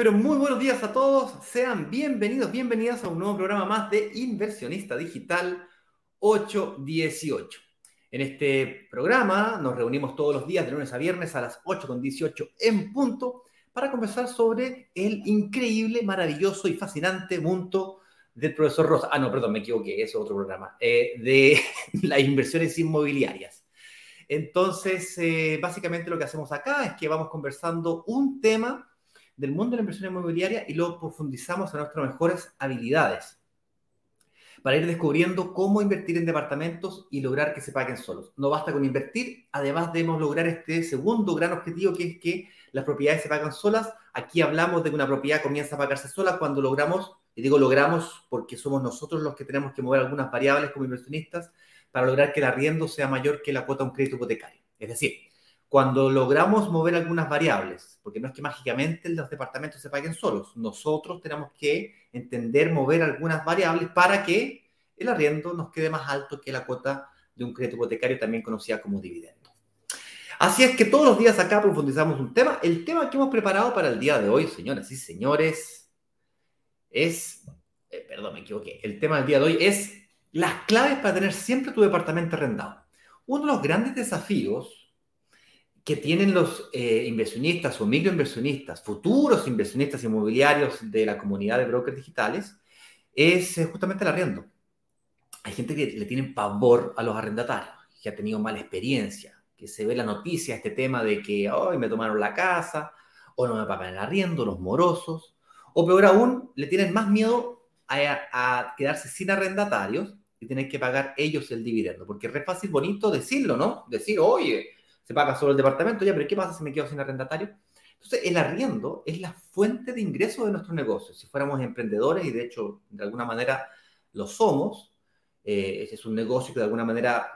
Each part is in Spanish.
Pero muy buenos días a todos. Sean bienvenidos, bienvenidas a un nuevo programa más de Inversionista Digital 818. En este programa nos reunimos todos los días de lunes a viernes a las 8.18 en punto para conversar sobre el increíble, maravilloso y fascinante mundo del profesor Rosa. Ah, no, perdón, me equivoqué, es otro programa. Eh, de las inversiones inmobiliarias. Entonces, eh, básicamente lo que hacemos acá es que vamos conversando un tema del mundo de la inversión inmobiliaria y lo profundizamos a nuestras mejores habilidades para ir descubriendo cómo invertir en departamentos y lograr que se paguen solos. No basta con invertir, además debemos lograr este segundo gran objetivo que es que las propiedades se pagan solas. Aquí hablamos de que una propiedad comienza a pagarse sola cuando logramos, y digo logramos porque somos nosotros los que tenemos que mover algunas variables como inversionistas para lograr que el arriendo sea mayor que la cuota de un crédito hipotecario. Es decir, cuando logramos mover algunas variables, porque no es que mágicamente los departamentos se paguen solos, nosotros tenemos que entender mover algunas variables para que el arriendo nos quede más alto que la cuota de un crédito hipotecario, también conocida como dividendo. Así es que todos los días acá profundizamos un tema. El tema que hemos preparado para el día de hoy, señoras y señores, es, eh, perdón, me equivoqué, el tema del día de hoy es las claves para tener siempre tu departamento arrendado. Uno de los grandes desafíos que tienen los eh, inversionistas o microinversionistas, futuros inversionistas inmobiliarios de la comunidad de brokers digitales, es eh, justamente el arriendo. Hay gente que le tiene pavor a los arrendatarios, que ha tenido mala experiencia, que se ve la noticia, este tema de que hoy me tomaron la casa, o no me pagan el arriendo, los morosos, o peor aún, le tienen más miedo a, a quedarse sin arrendatarios y tener que pagar ellos el dividendo, porque es re fácil, bonito decirlo, ¿no? Decir, oye, se paga solo el departamento, ya, pero ¿qué pasa si me quedo sin arrendatario? Entonces, el arriendo es la fuente de ingreso de nuestro negocio. Si fuéramos emprendedores, y de hecho, de alguna manera lo somos, eh, es un negocio que de alguna manera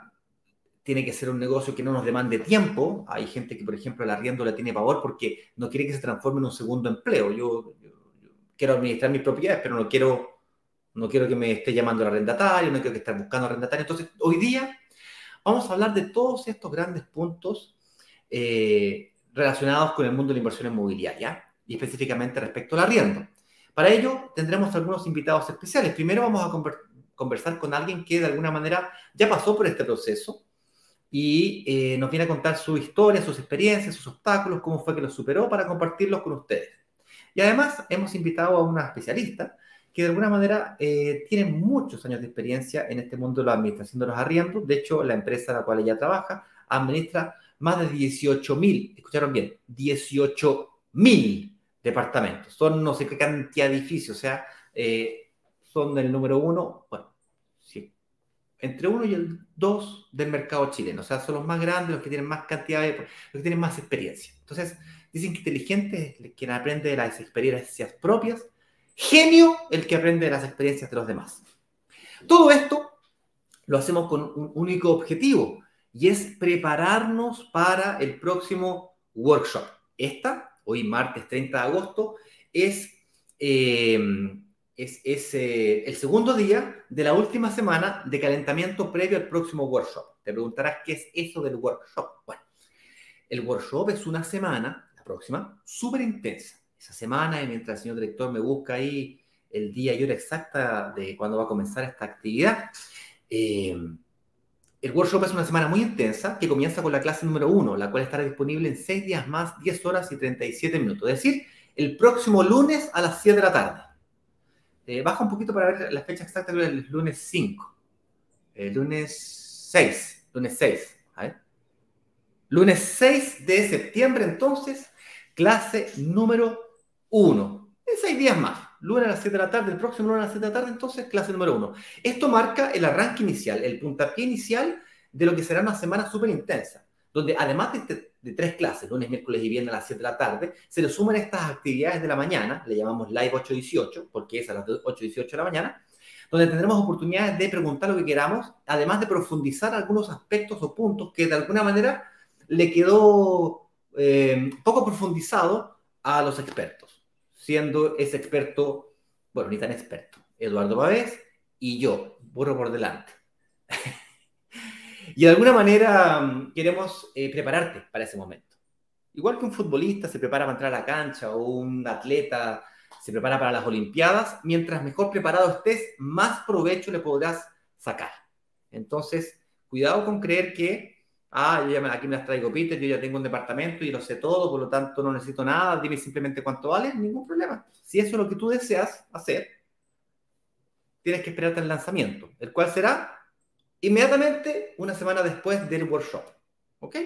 tiene que ser un negocio que no nos demande tiempo. Hay gente que, por ejemplo, el arriendo le tiene pavor porque no quiere que se transforme en un segundo empleo. Yo, quiero administrar mis propiedades, pero no quiero, no quiero que me esté llamando el arrendatario, no quiero que esté buscando arrendatario. Entonces, hoy día Vamos a hablar de todos estos grandes puntos eh, relacionados con el mundo de la inversión inmobiliaria y específicamente respecto al arriendo. Para ello tendremos algunos invitados especiales. Primero vamos a conversar con alguien que de alguna manera ya pasó por este proceso y eh, nos viene a contar su historia, sus experiencias, sus obstáculos, cómo fue que los superó para compartirlos con ustedes. Y además hemos invitado a una especialista que de alguna manera eh, tiene muchos años de experiencia en este mundo de la administración de los arriendos. De hecho, la empresa en la cual ella trabaja administra más de 18 mil, escucharon bien, 18 mil departamentos. Son no sé qué cantidad de edificios, o sea, eh, son del número uno, bueno, sí, entre uno y el dos del mercado chileno. O sea, son los más grandes, los que tienen más cantidad, de, los que tienen más experiencia. Entonces, dicen que inteligente es quien aprende de las experiencias propias Genio el que aprende de las experiencias de los demás. Todo esto lo hacemos con un único objetivo y es prepararnos para el próximo workshop. Esta, hoy martes 30 de agosto, es, eh, es, eh, el segundo día de la última semana de calentamiento previo al próximo workshop. Te preguntarás qué es eso del workshop. Bueno, el workshop es una semana, la próxima, súper intensa esa semana y mientras el señor director me busca ahí el día y hora exacta de cuándo va a comenzar esta actividad. Eh, el workshop es una semana muy intensa que comienza con la clase número uno, la cual estará disponible en seis días más, 10 horas y 37 minutos. Es decir, el próximo lunes a las 7 de la tarde. Eh, baja un poquito para ver la fecha exacta del lunes 5. El lunes 6. Lunes 6. Lunes 6 de septiembre, entonces, clase número uno. En seis días más. Lunes a las 7 de la tarde, el próximo lunes a las 7 de la tarde, entonces clase número uno. Esto marca el arranque inicial, el puntapié inicial de lo que será una semana súper intensa, donde además de, este, tres clases, lunes, miércoles y viernes a las 7 de la tarde, se le suman estas actividades de la mañana, le llamamos Live 818, porque es a las 8.18 de la mañana, donde tendremos oportunidades de preguntar lo que queramos, además de profundizar algunos aspectos o puntos que de alguna manera le quedó eh, poco profundizado a los expertos siendo ese experto, bueno, ni tan experto, Eduardo Pavés y yo, burro por delante. y de alguna manera mm, queremos eh, prepararte para ese momento. Igual que un futbolista se prepara para entrar a la cancha o un atleta se prepara para las Olimpiadas, mientras mejor preparado estés, más provecho le podrás sacar. Entonces, cuidado con creer que, ah, yo ya aquí me las traigo Peter, yo ya tengo un departamento y lo sé todo, por lo tanto no necesito nada, dime simplemente cuánto vale, ningún problema. Si eso es lo que tú deseas hacer, tienes que esperarte el lanzamiento, el cual será inmediatamente una semana después del workshop. ¿Ok?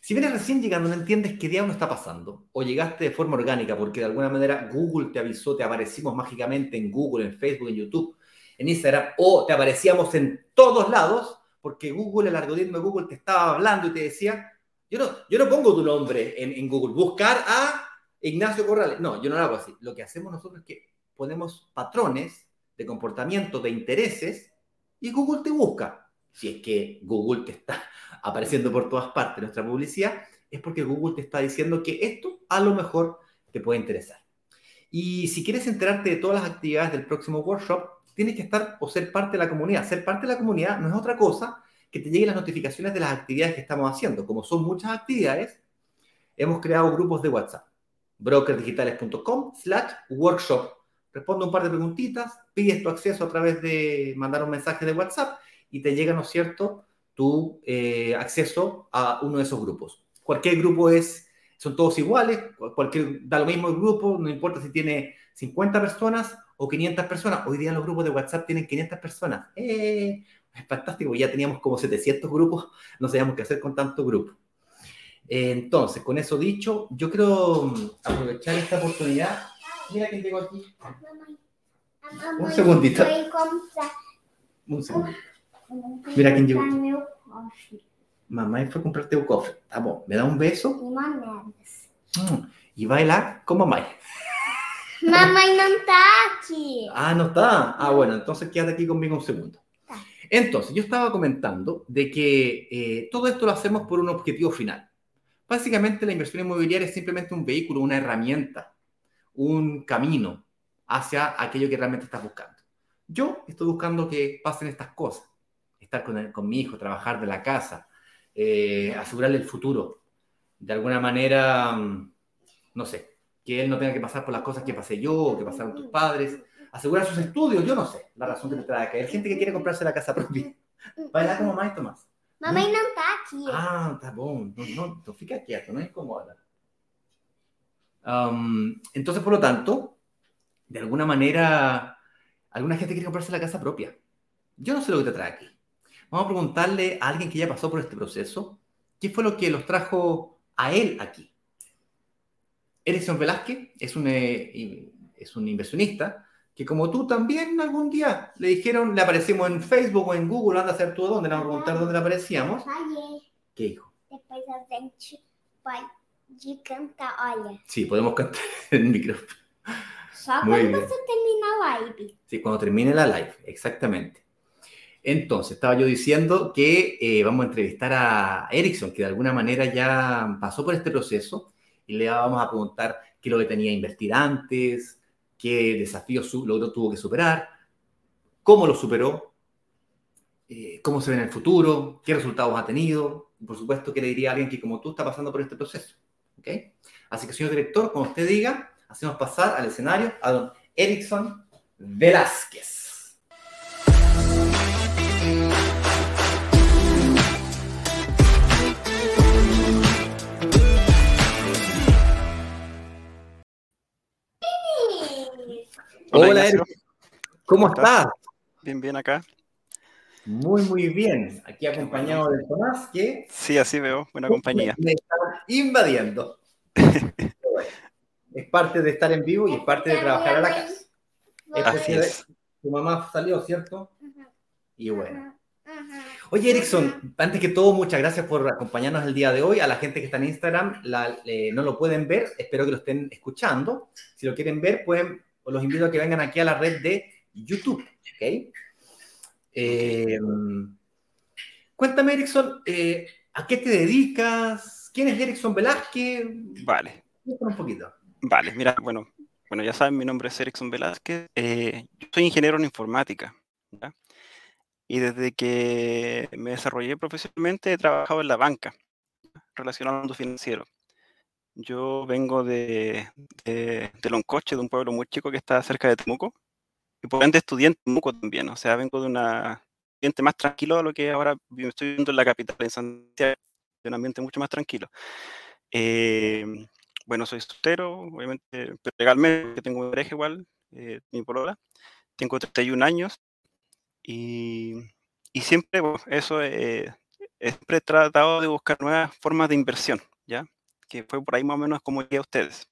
Si vienes recién llegando, no entiendes qué diablo está pasando, o llegaste de forma orgánica porque de alguna manera Google te avisó, te aparecimos mágicamente en Google, en Facebook, en YouTube, en Instagram, o te aparecíamos en todos lados, porque Google, el algoritmo de Google te estaba hablando y te decía, yo no, yo no pongo tu nombre en, en Google, buscar a Ignacio Corrales. No, yo no lo hago así. Lo que hacemos nosotros es que ponemos patrones de comportamiento, de intereses, y Google te busca. Si es que Google te está apareciendo por todas partes nuestra publicidad, es porque Google te está diciendo que esto a lo mejor te puede interesar. Y si quieres enterarte de todas las actividades del próximo workshop, tienes que estar o ser parte de la comunidad. Ser parte de la comunidad no es otra cosa que te lleguen las notificaciones de las actividades que estamos haciendo. Como son muchas actividades, hemos creado grupos de WhatsApp. brokersdigitales.com slash workshop. Responde un par de preguntitas, pides tu acceso a través de mandar un mensaje de WhatsApp y te llega, ¿no es cierto?, tu eh, acceso a uno de esos grupos. Cualquier grupo es, son todos iguales, cualquier, da lo mismo el grupo, no importa si tiene 50 personas o 500 personas. Hoy día los grupos de WhatsApp tienen 500 personas. ¡Eh! Es fantástico, ya teníamos como 700 grupos, no sabíamos qué hacer con tantos grupos. Entonces, con eso dicho, yo quiero mm, aprovechar esta oportunidad. Mira quién llegó aquí. Un segundito. Un segundo. Mira quién llegó. Mamá fue a comprarte un cofre. Tá ¿me da un beso? Mm, y baila con mamá. Mamá no está aquí. Ah, no está. Ah, bueno, entonces quédate aquí conmigo un segundo. Entonces, yo estaba comentando de que eh, todo esto lo hacemos por un objetivo final. Básicamente, la inversión inmobiliaria es simplemente un vehículo, una herramienta, un camino hacia aquello que realmente estás buscando. Yo estoy buscando que pasen estas cosas estar con, mi hijo, trabajar de la casa, eh, asegurarle el futuro. De alguna manera, mm, no sé, que él no tenga que pasar por las cosas que pasé yo o que pasaron tus padres. Asegurar sus estudios, yo no sé la razón que te trae acá. Hay gente que quiere comprarse la casa propia. Baila como mamá y Tomás. Mamá no está aquí. Ah, está bueno. No, no, no fica quieto, no es incomoda. Um, entonces, por lo tanto, de alguna manera, alguna gente quiere comprarse la casa propia. Yo no sé lo que te trae aquí. Vamos a preguntarle a alguien que ya pasó por este proceso, ¿qué fue lo que los trajo a él aquí? Erickson Velázquez es un, eh, es un inversionista que como tú también algún día le dijeron, le aparecimos en Facebook o en Google, anda a hacer tú dónde, le vamos a preguntar dónde le aparecíamos. ¿Qué hijo? Después a gente pode cantar, olha. Sí, podemos cantar en el micrófono. Só Muy cuando se termina la live. Sí, cuando termine la live, exactamente. Entonces, estaba yo diciendo que eh, vamos a entrevistar a Erickson, que de alguna manera ya pasó por este proceso, y le vamos a preguntar qué es lo que tenía que invertir antes, qué desafíos logró, tuvo que superar, cómo lo superó, eh, cómo se ve en el futuro, qué resultados ha tenido, por supuesto, qué le diría a alguien que como tú está pasando por este proceso. ¿okay? Así que, señor director, como usted diga, hacemos pasar al escenario a don Erickson Velázquez. Hola, Eric. ¿Cómo estás? Bien, bien acá. Muy, muy bien. Aquí acompañado de Tomás, que... Sí, así veo. Buena compañía. Me están invadiendo. es parte de estar en vivo y es parte de trabajar a la casa. Así es. Tu mamá salió, ¿cierto? Y bueno. Oye, Erickson, antes que todo, muchas gracias por acompañarnos el día de hoy. A la gente que está en Instagram, eh, no lo pueden ver, espero que lo estén escuchando. Si lo quieren ver, pueden os los invito a que vengan aquí a la red de YouTube. ¿okay? Eh, cuéntame, Erickson, eh, ¿a qué te dedicas? ¿Quién es Erickson Velázquez? Vale. Un poquito. Vale, mira, bueno, bueno, ya saben, mi nombre es Erickson Velázquez. Eh, yo soy ingeniero en informática. Y desde que me desarrollé profesionalmente he trabajado en la banca, relacionado al mundo financiero. Yo vengo de, de, de Loncoche, de un pueblo muy chico que está cerca de Temuco, y por ende estudié en Temuco también, o sea, vengo de un ambiente más tranquilo de lo que ahora estoy viviendo en la capital, en Santiago, de un ambiente mucho más tranquilo. Eh, bueno, soy soltero, obviamente, pero legalmente, tengo un pareja igual, eh, mi polola, tengo 31 años, y, siempre, eso, eh, siempre he tratado de buscar nuevas formas de inversión, ¿ya? Que fue por ahí más o menos como llegué a ustedes.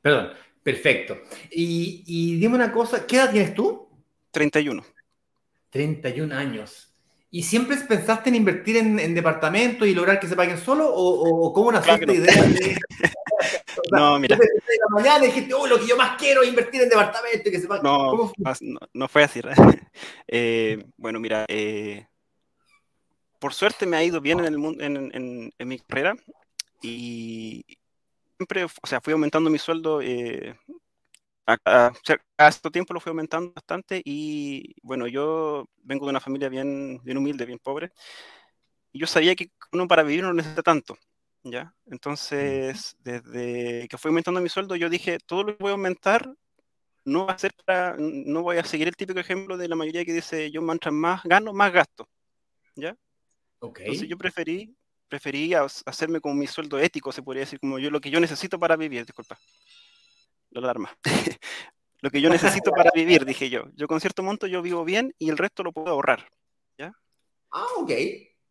Perdón, perfecto. Y, y dime una cosa, ¿qué edad tienes tú? 31. 31 años. ¿Y siempre pensaste en invertir en, en departamentos y lograr que se paguen solo? ¿O, o cómo nació Claro esta que no. idea de.? O sea, No, mira. la mañana dijiste, oh, lo que yo más quiero es invertir en departamentos y que se pas- no, no fue así. Eh, bueno, mira, eh, por suerte me ha ido bien en, el mundo, en, en- en mi carrera y siempre, o sea, fui aumentando mi sueldo, eh, a, a- cierto tiempo lo fui aumentando bastante y bueno, yo vengo de una familia bien, bien humilde, bien pobre y yo sabía que uno para vivir no necesita tanto, ¿ya? Entonces, desde que fui aumentando mi sueldo, yo dije, todo lo que voy a aumentar no va a ser para, no voy a seguir el típico ejemplo de la mayoría que dice, yo mientras más gano, más gasto, ¿ya? Entonces yo preferí, preferí hacerme con mi sueldo ético, se podría decir, como yo lo que yo necesito para vivir, disculpa, la alarma. lo que yo necesito para vivir, dije yo. Yo con cierto monto yo vivo bien y el resto lo puedo ahorrar. Ah, ok.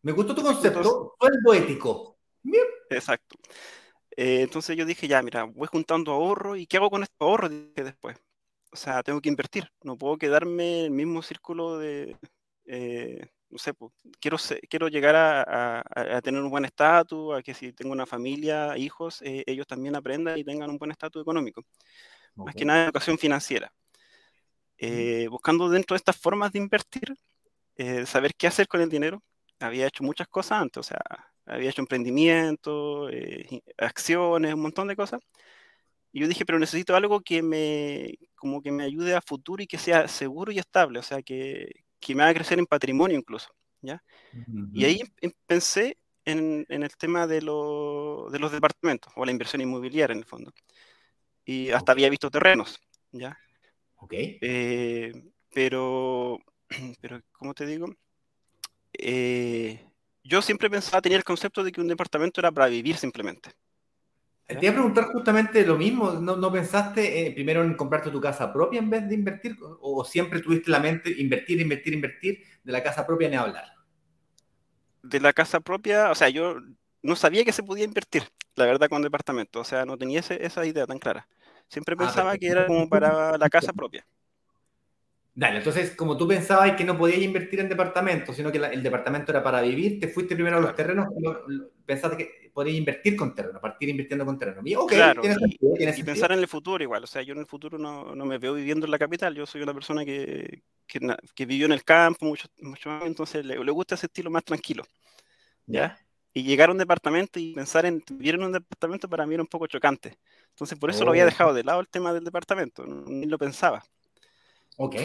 Me gustó tu Entonces- concepto. Sueldo ético. Bien. Exacto. Eh, entonces yo dije, ya, mira, voy juntando ahorro y ¿qué hago con estos ahorros? Dije después. O sea, tengo que invertir. No puedo quedarme en el mismo círculo de, eh, no sé, pues, quiero, quiero llegar a, a- a- tener un buen estatus, a que si tengo una familia, hijos, eh, ellos también aprendan y tengan un buen estatus económico. Más que nada educación financiera. Eh, buscando dentro de estas formas de invertir, eh, saber qué hacer con el dinero. Había hecho muchas cosas antes, o sea, había hecho emprendimiento, eh, i- acciones, un montón de cosas. Y yo dije, pero necesito algo que me, como que me ayude a futuro y que sea seguro y estable, o sea, que, que me haga crecer en patrimonio incluso, ¿ya? Y ahí em- pensé en, en el tema de, lo- de los departamentos, o la inversión inmobiliaria en el fondo. Y hasta había visto terrenos, ¿ya? Ok. Eh, pero, pero, ¿cómo te digo? Eh, yo siempre pensaba, tenía el concepto de que un departamento era para vivir simplemente. Te iba a preguntar justamente lo mismo. ¿No, no pensaste eh, primero en comprarte tu casa propia en vez de invertir? ¿O, siempre tuviste la mente invertir, invertir, invertir de la casa propia ni hablar? De la casa propia, o sea, yo no sabía que se podía invertir, la verdad, con departamento. O sea, no tenía ese- esa idea tan clara. Siempre Ah, pensaba perfecto. que era como para la casa propia. Dale, entonces, como tú pensabas que no podías invertir en departamentos, sino que la- el departamento era para vivir, te fuiste primero a los terrenos, lo- lo- pensaste que podías invertir con terreno, partir invirtiendo con terreno. Y, ok, Claro, y- sentido, Y pensar en el futuro igual, o sea, yo en el futuro no, no me veo viviendo en la capital, yo soy una persona que, que, que vivió en el campo mucho, mucho años, entonces le, le gusta ese estilo más tranquilo. Ya. Y llegar a un departamento y pensar en vivir en un departamento para mí era un poco chocante. Entonces por eso lo había Oh. dejado de lado el tema del departamento, ni lo pensaba, Ok.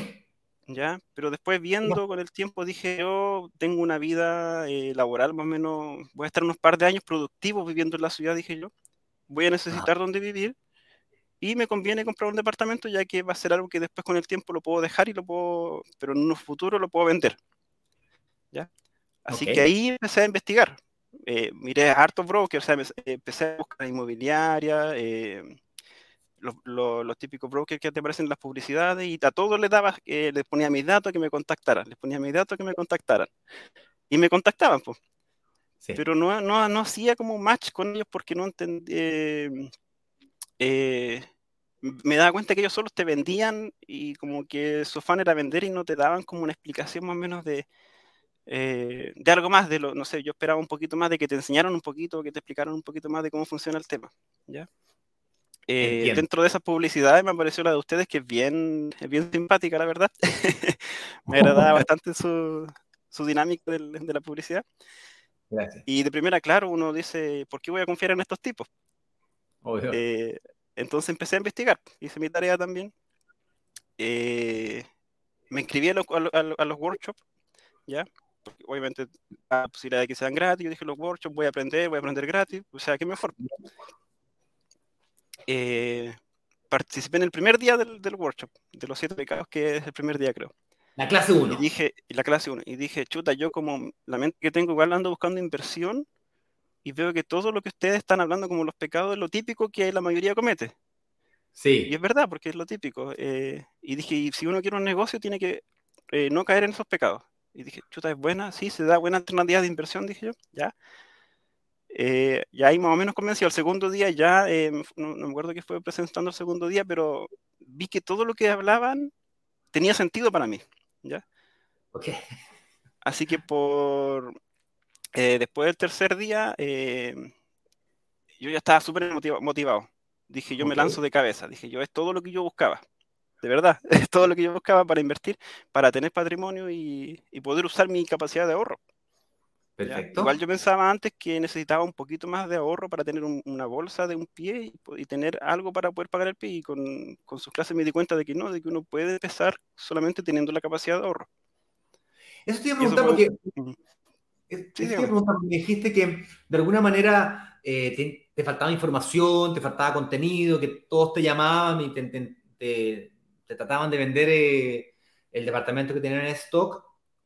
¿Ya? Pero después viendo con el tiempo dije, yo tengo una vida eh, laboral más o menos, voy a estar unos par de años productivos viviendo en la ciudad, dije yo, voy a necesitar donde vivir y me conviene comprar un departamento ya que va a ser algo que después con el tiempo lo puedo dejar y lo puedo, pero en un futuro lo puedo vender, ¿ya? Así Ok. que ahí empecé a investigar. Eh, miré a hartos brokers, o sea, empecé- empecé a buscar inmobiliaria, eh, los, los- los típicos brokers que te aparecen en las publicidades y a todos les daba, eh, les ponía mis datos que me contactaran, les ponía mis datos que me contactaran. Y me contactaban, pues Sí. pero no, no, no hacía como match con ellos porque no entendía. me daba cuenta que ellos solos te vendían y como que su afán era vender y no te daban como una explicación más o menos de, eh, de algo más, de lo, no sé, yo esperaba un poquito más de que te enseñaran un poquito, que te explicaran un poquito más de cómo funciona el tema, ¿ya? Eh, dentro de esas publicidades me apareció la de ustedes que es bien, es bien simpática, la verdad. me agradaba bastante su, su dinámica del- de la publicidad. Gracias. Y de primera, claro, uno dice, ¿por qué voy a confiar en estos tipos? Obvio. Eh, entonces empecé a investigar, hice mi tarea también. Eh, me inscribí a, los- a a los- a los workshops, ¿ya? porque obviamente la posibilidad de que sean gratis, yo dije los workshops, voy a aprender, voy a aprender gratis, o sea, qué mejor. Eh, participé en el primer día del, del, workshop, de los siete pecados, que es el primer día creo. La clase 1. Y dije, la clase 1, y dije, chuta, yo como la mente que tengo igual ando buscando inversión y veo que todo lo que ustedes están hablando como los pecados es lo típico que la mayoría comete. Sí. Y es verdad, porque es lo típico. Eh, y dije, y si uno quiere un negocio, tiene que eh, no caer en esos pecados. Y dije, chuta, es buena, sí, se da buena alternativa de inversión, dije yo, ya. Eh, ya ahí más o menos convencido. El segundo día ya, eh, no, no, me acuerdo qué fue presentando el segundo día, pero vi que todo lo que hablaban tenía sentido para mí, ¿ya? Así que por... Eh, después del tercer día, yo ya estaba súper motivado, motivado. Dije, yo okay. me lanzo de cabeza. Dije, yo es todo lo que yo buscaba de verdad, es todo lo que yo buscaba para invertir, para tener patrimonio y, y poder usar mi capacidad de ahorro. Perfecto. ¿ya? Igual yo pensaba antes que necesitaba un poquito más de ahorro para tener un, una bolsa de un pie y, y, tener algo para poder pagar el pie. Y con, con, sus clases me di cuenta de que no, de que uno puede empezar solamente teniendo la capacidad de ahorro. Eso te iba a preguntar porque, sí, a preguntar porque dijiste que de alguna manera eh, te, te, faltaba información, te faltaba contenido, que todos te llamaban y te, te, te te trataban de vender eh, el departamento que tenían en stock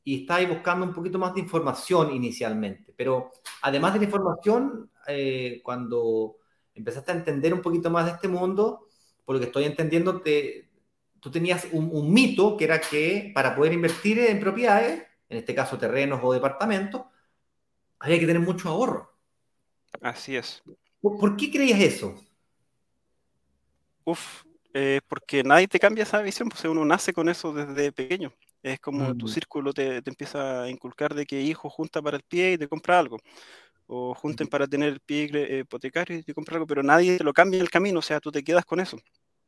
y estabas buscando un poquito más de información inicialmente. Pero además de la información, eh, cuando empezaste a entender un poquito más de este mundo, por lo que estoy entendiendo, te, tú tenías un, un, mito que era que para poder invertir en propiedades, en este caso terrenos o departamentos, había que tener mucho ahorro. Así es. ¿Por, por qué creías eso? Uf, eh, porque nadie te cambia esa visión, pues uno nace con eso desde pequeño. Es como mm. tu círculo te, te, empieza a inculcar de que hijo junta para el pie y te compra algo. O junten mm. para tener el pie eh, hipotecario y te compra algo, pero nadie te lo cambia en el camino, o sea, tú te quedas con eso.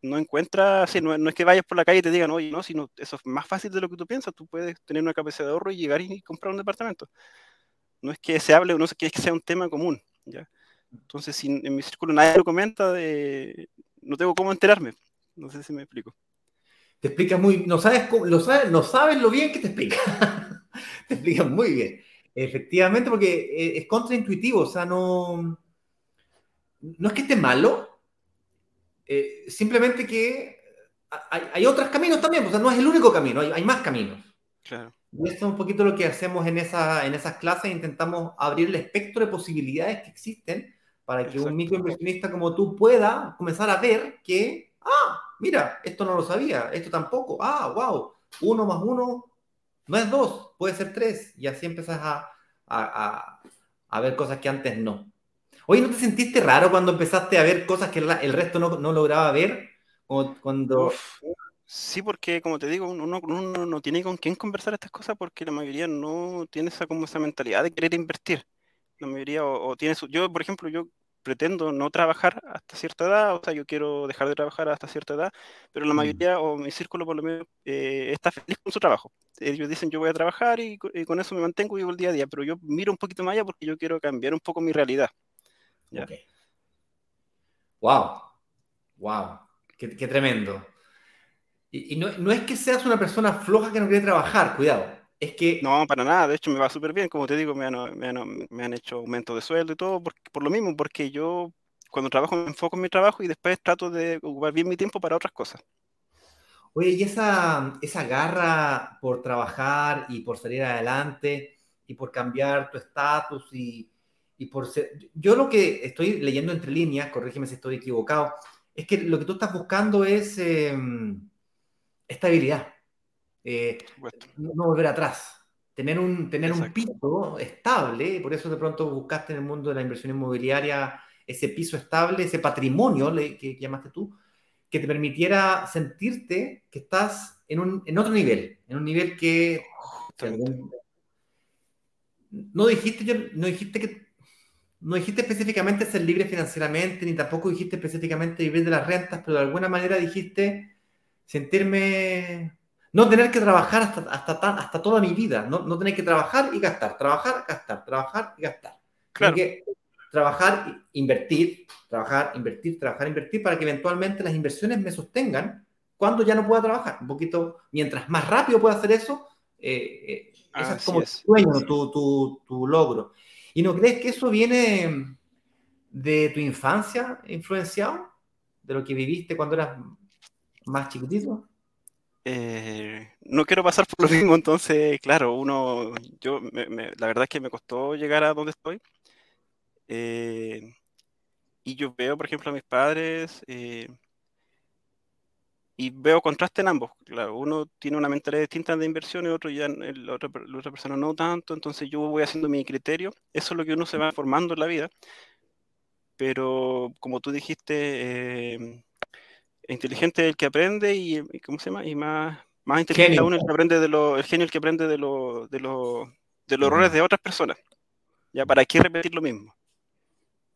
No encuentras, sí, no, no, es que vayas por la calle y te digan, oye, no, sino eso es más fácil de lo que tú piensas, tú puedes tener una capacidad de ahorro y llegar y comprar un departamento. No es que se hable, no es que sea un tema común, ¿ya? Entonces, si en mi círculo nadie lo comenta, de, no tengo cómo enterarme. No sé si me explico. Te explicas muy, no sabes, lo sabes, no sabes lo bien que te explica. te explicas muy bien. Efectivamente, porque es contraintuitivo, o sea, no, no es que esté malo, eh, simplemente que hay, hay, otros caminos también, o sea, no es el único camino, hay, hay más caminos. Claro. Y esto es un poquito lo que hacemos en, esa, en esas clases, intentamos abrir el espectro de posibilidades que existen para que Exacto. un microinversionista como tú pueda comenzar a ver que, ah, mira, esto no lo sabía, esto tampoco, ah, wow, uno más uno no es dos, puede ser tres, y así empiezas a, a, a, ver cosas que antes no. Oye, ¿no te sentiste raro cuando empezaste a ver cosas que el resto no, no lograba ver? Cuando... Uf, sí, porque como te digo, uno, uno, no tiene con quién conversar estas cosas porque la mayoría no tiene esa, como esa mentalidad de querer invertir. La mayoría, o, o tiene su... Yo, por ejemplo, yo pretendo no trabajar hasta cierta edad, o sea, yo quiero dejar de trabajar hasta cierta edad, pero la mayoría, o mi círculo por lo menos, eh, está feliz con su trabajo. Ellos dicen, yo voy a trabajar y, y, con eso me mantengo y vivo el día a día, pero yo miro un poquito más allá porque yo quiero cambiar un poco mi realidad. ¿ya? Okay. Wow, wow, qué, qué tremendo. Y, y no, no, es que seas una persona floja que no quiere trabajar, cuidado. Es que... No, para nada, de hecho me va súper bien, como te digo, me han, me, han, me han, hecho aumento de sueldo y todo, por, por, lo mismo, porque yo cuando trabajo me enfoco en mi trabajo y después trato de ocupar bien mi tiempo para otras cosas. Oye, y esa, esa garra por trabajar y por salir adelante y por cambiar tu estatus y, y por ser... Yo lo que estoy leyendo entre líneas, corrígeme si estoy equivocado, es que lo que tú estás buscando es eh, estabilidad eh, no, volver atrás, tener un, tener un piso estable, por eso de pronto buscaste en el mundo de la inversión inmobiliaria ese piso estable, ese patrimonio que, que llamaste tú, que te permitiera sentirte que estás en, un, en otro nivel, en un nivel que... No dijiste, no dijiste que no dijiste específicamente ser libre financieramente, ni tampoco dijiste específicamente vivir de las rentas, pero de alguna manera dijiste sentirme no tener que trabajar hasta, hasta, tan, hasta toda mi vida, no, no tener que trabajar y gastar, trabajar, gastar, trabajar y gastar. Claro. que trabajar, invertir, trabajar, invertir, trabajar, invertir, para que eventualmente las inversiones me sostengan cuando ya no pueda trabajar. Un poquito, mientras más rápido pueda hacer eso, Eh, ese es como es. tu sueño, tu, tu- tu logro. ¿Y no crees que eso viene de tu infancia influenciado? ¿De lo que viviste cuando eras más chiquitito? Eh, no quiero pasar por lo mismo, entonces, claro, uno, yo, la verdad es que me costó llegar a donde estoy. Eh, y yo veo, por ejemplo, a mis padres eh, y veo contraste en ambos. Claro, uno tiene una mentalidad distinta de inversión y otro ya, el- la otra persona no tanto, entonces yo voy haciendo mi criterio. Eso es lo que uno se va formando en la vida. Pero como tú dijiste, eh, inteligente el que aprende y, ¿cómo se llama? Y más, más inteligente Genio. aún el que aprende de lo, el genio el que aprende de lo, de lo- de los errores de otras personas. Ya, ¿para qué repetir lo mismo?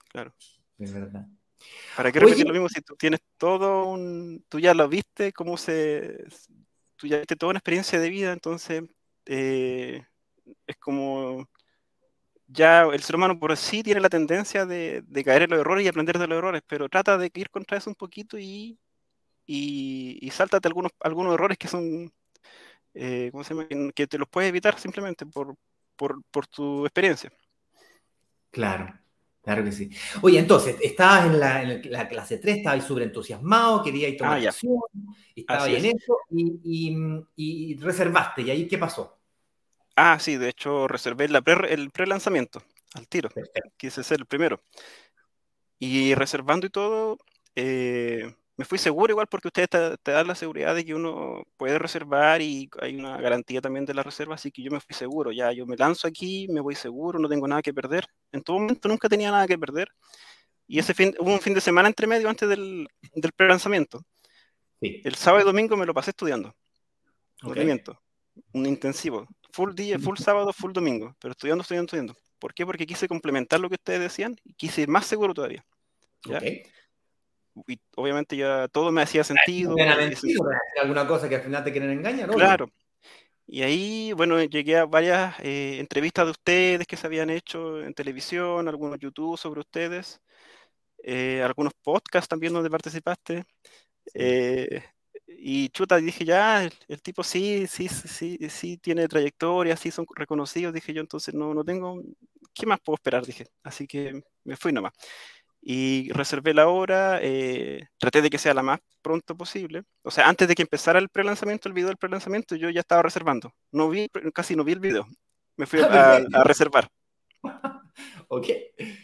Claro. Es verdad. ¿Para qué Oye. repetir lo mismo si tú tienes todo un, tú ya lo viste, cómo se, tú ya viste toda una experiencia de vida, entonces eh, es como ya el ser humano por sí tiene la tendencia de, de caer en los errores y aprender de los errores, pero trata de ir contra eso un poquito y, y, y sáltate algunos, algunos errores que son, eh, ¿cómo se llama? Que, te los puedes evitar simplemente por, por, por tu experiencia. Claro, claro que sí. Oye, entonces, estabas en la, en la clase 3, estabas súper entusiasmado, querías tomar Ah, acción, estabas ahí en es. eso, y, y- y reservaste, ¿y ahí qué pasó? Ah, sí, de hecho reservé la pre- el pre-lanzamiento al tiro. Perfecto. quise ser el primero. Y reservando y todo, eh, me fui seguro igual porque ustedes te, te dan la seguridad de que uno puede reservar y hay una garantía también de la reserva, así que yo me fui seguro, ya yo me lanzo aquí, me voy seguro, no tengo nada que perder. En todo momento nunca tenía nada que perder. Y ese fin, hubo un fin de semana entre medio antes del, del pre-lanzamiento. Sí. El sábado y domingo me lo pasé estudiando. No Ok. te miento. Un intensivo. Full día, full sábado, full domingo. Pero estudiando, estudiando, estudiando. ¿Por qué? Porque quise complementar lo que ustedes decían y quise ir más seguro todavía. ¿ya? Ok. Y obviamente ya todo me hacía sentido. No te van a y mentir, ese- no van a decir alguna cosa que al final te quieren engañar, obvio. Claro. Y ahí, bueno, llegué a varias eh, entrevistas de ustedes que se habían hecho en televisión, algunos YouTube sobre ustedes, eh, algunos podcasts también donde participaste. Eh, y chuta, dije ya, el, el tipo sí, sí, sí, sí, sí tiene trayectoria, sí son reconocidos, dije yo, entonces no, no tengo, ¿qué más puedo esperar? Dije, así que me fui nomás. Y reservé la hora, eh, traté de que sea la más pronto posible. O sea, antes de que empezara el pre-lanzamiento, el video del pre-lanzamiento, yo ya estaba reservando. No vi, casi no vi el video. Me fui a, a reservar. Ok.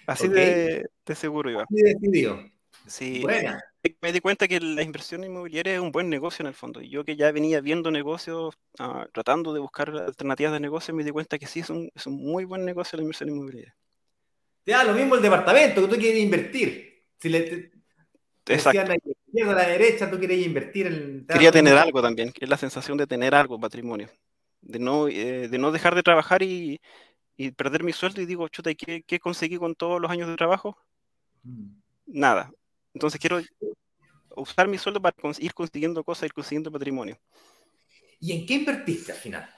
Así Ok. de, de seguro iba. Y decidido. Sí, me di cuenta que la inversión inmobiliaria es un buen negocio en el fondo. Y yo que ya venía viendo negocios, ah, tratando de buscar alternativas de negocio, me di cuenta que sí es un, es un muy buen negocio la inversión inmobiliaria. Te da lo mismo el departamento que tú quieres invertir. Si le te- Exacto. a la izquierda, a la derecha, tú querías invertir en. te Quería tener algo también, que es la sensación de tener algo, patrimonio. De no, eh, de no dejar de trabajar y, y perder mi sueldo y digo, chuta, ¿y qué, qué conseguí con todos los años de trabajo? Mm. Nada. Entonces quiero usar mi sueldo para ir consiguiendo cosas, ir consiguiendo patrimonio. ¿Y en qué invertiste al final?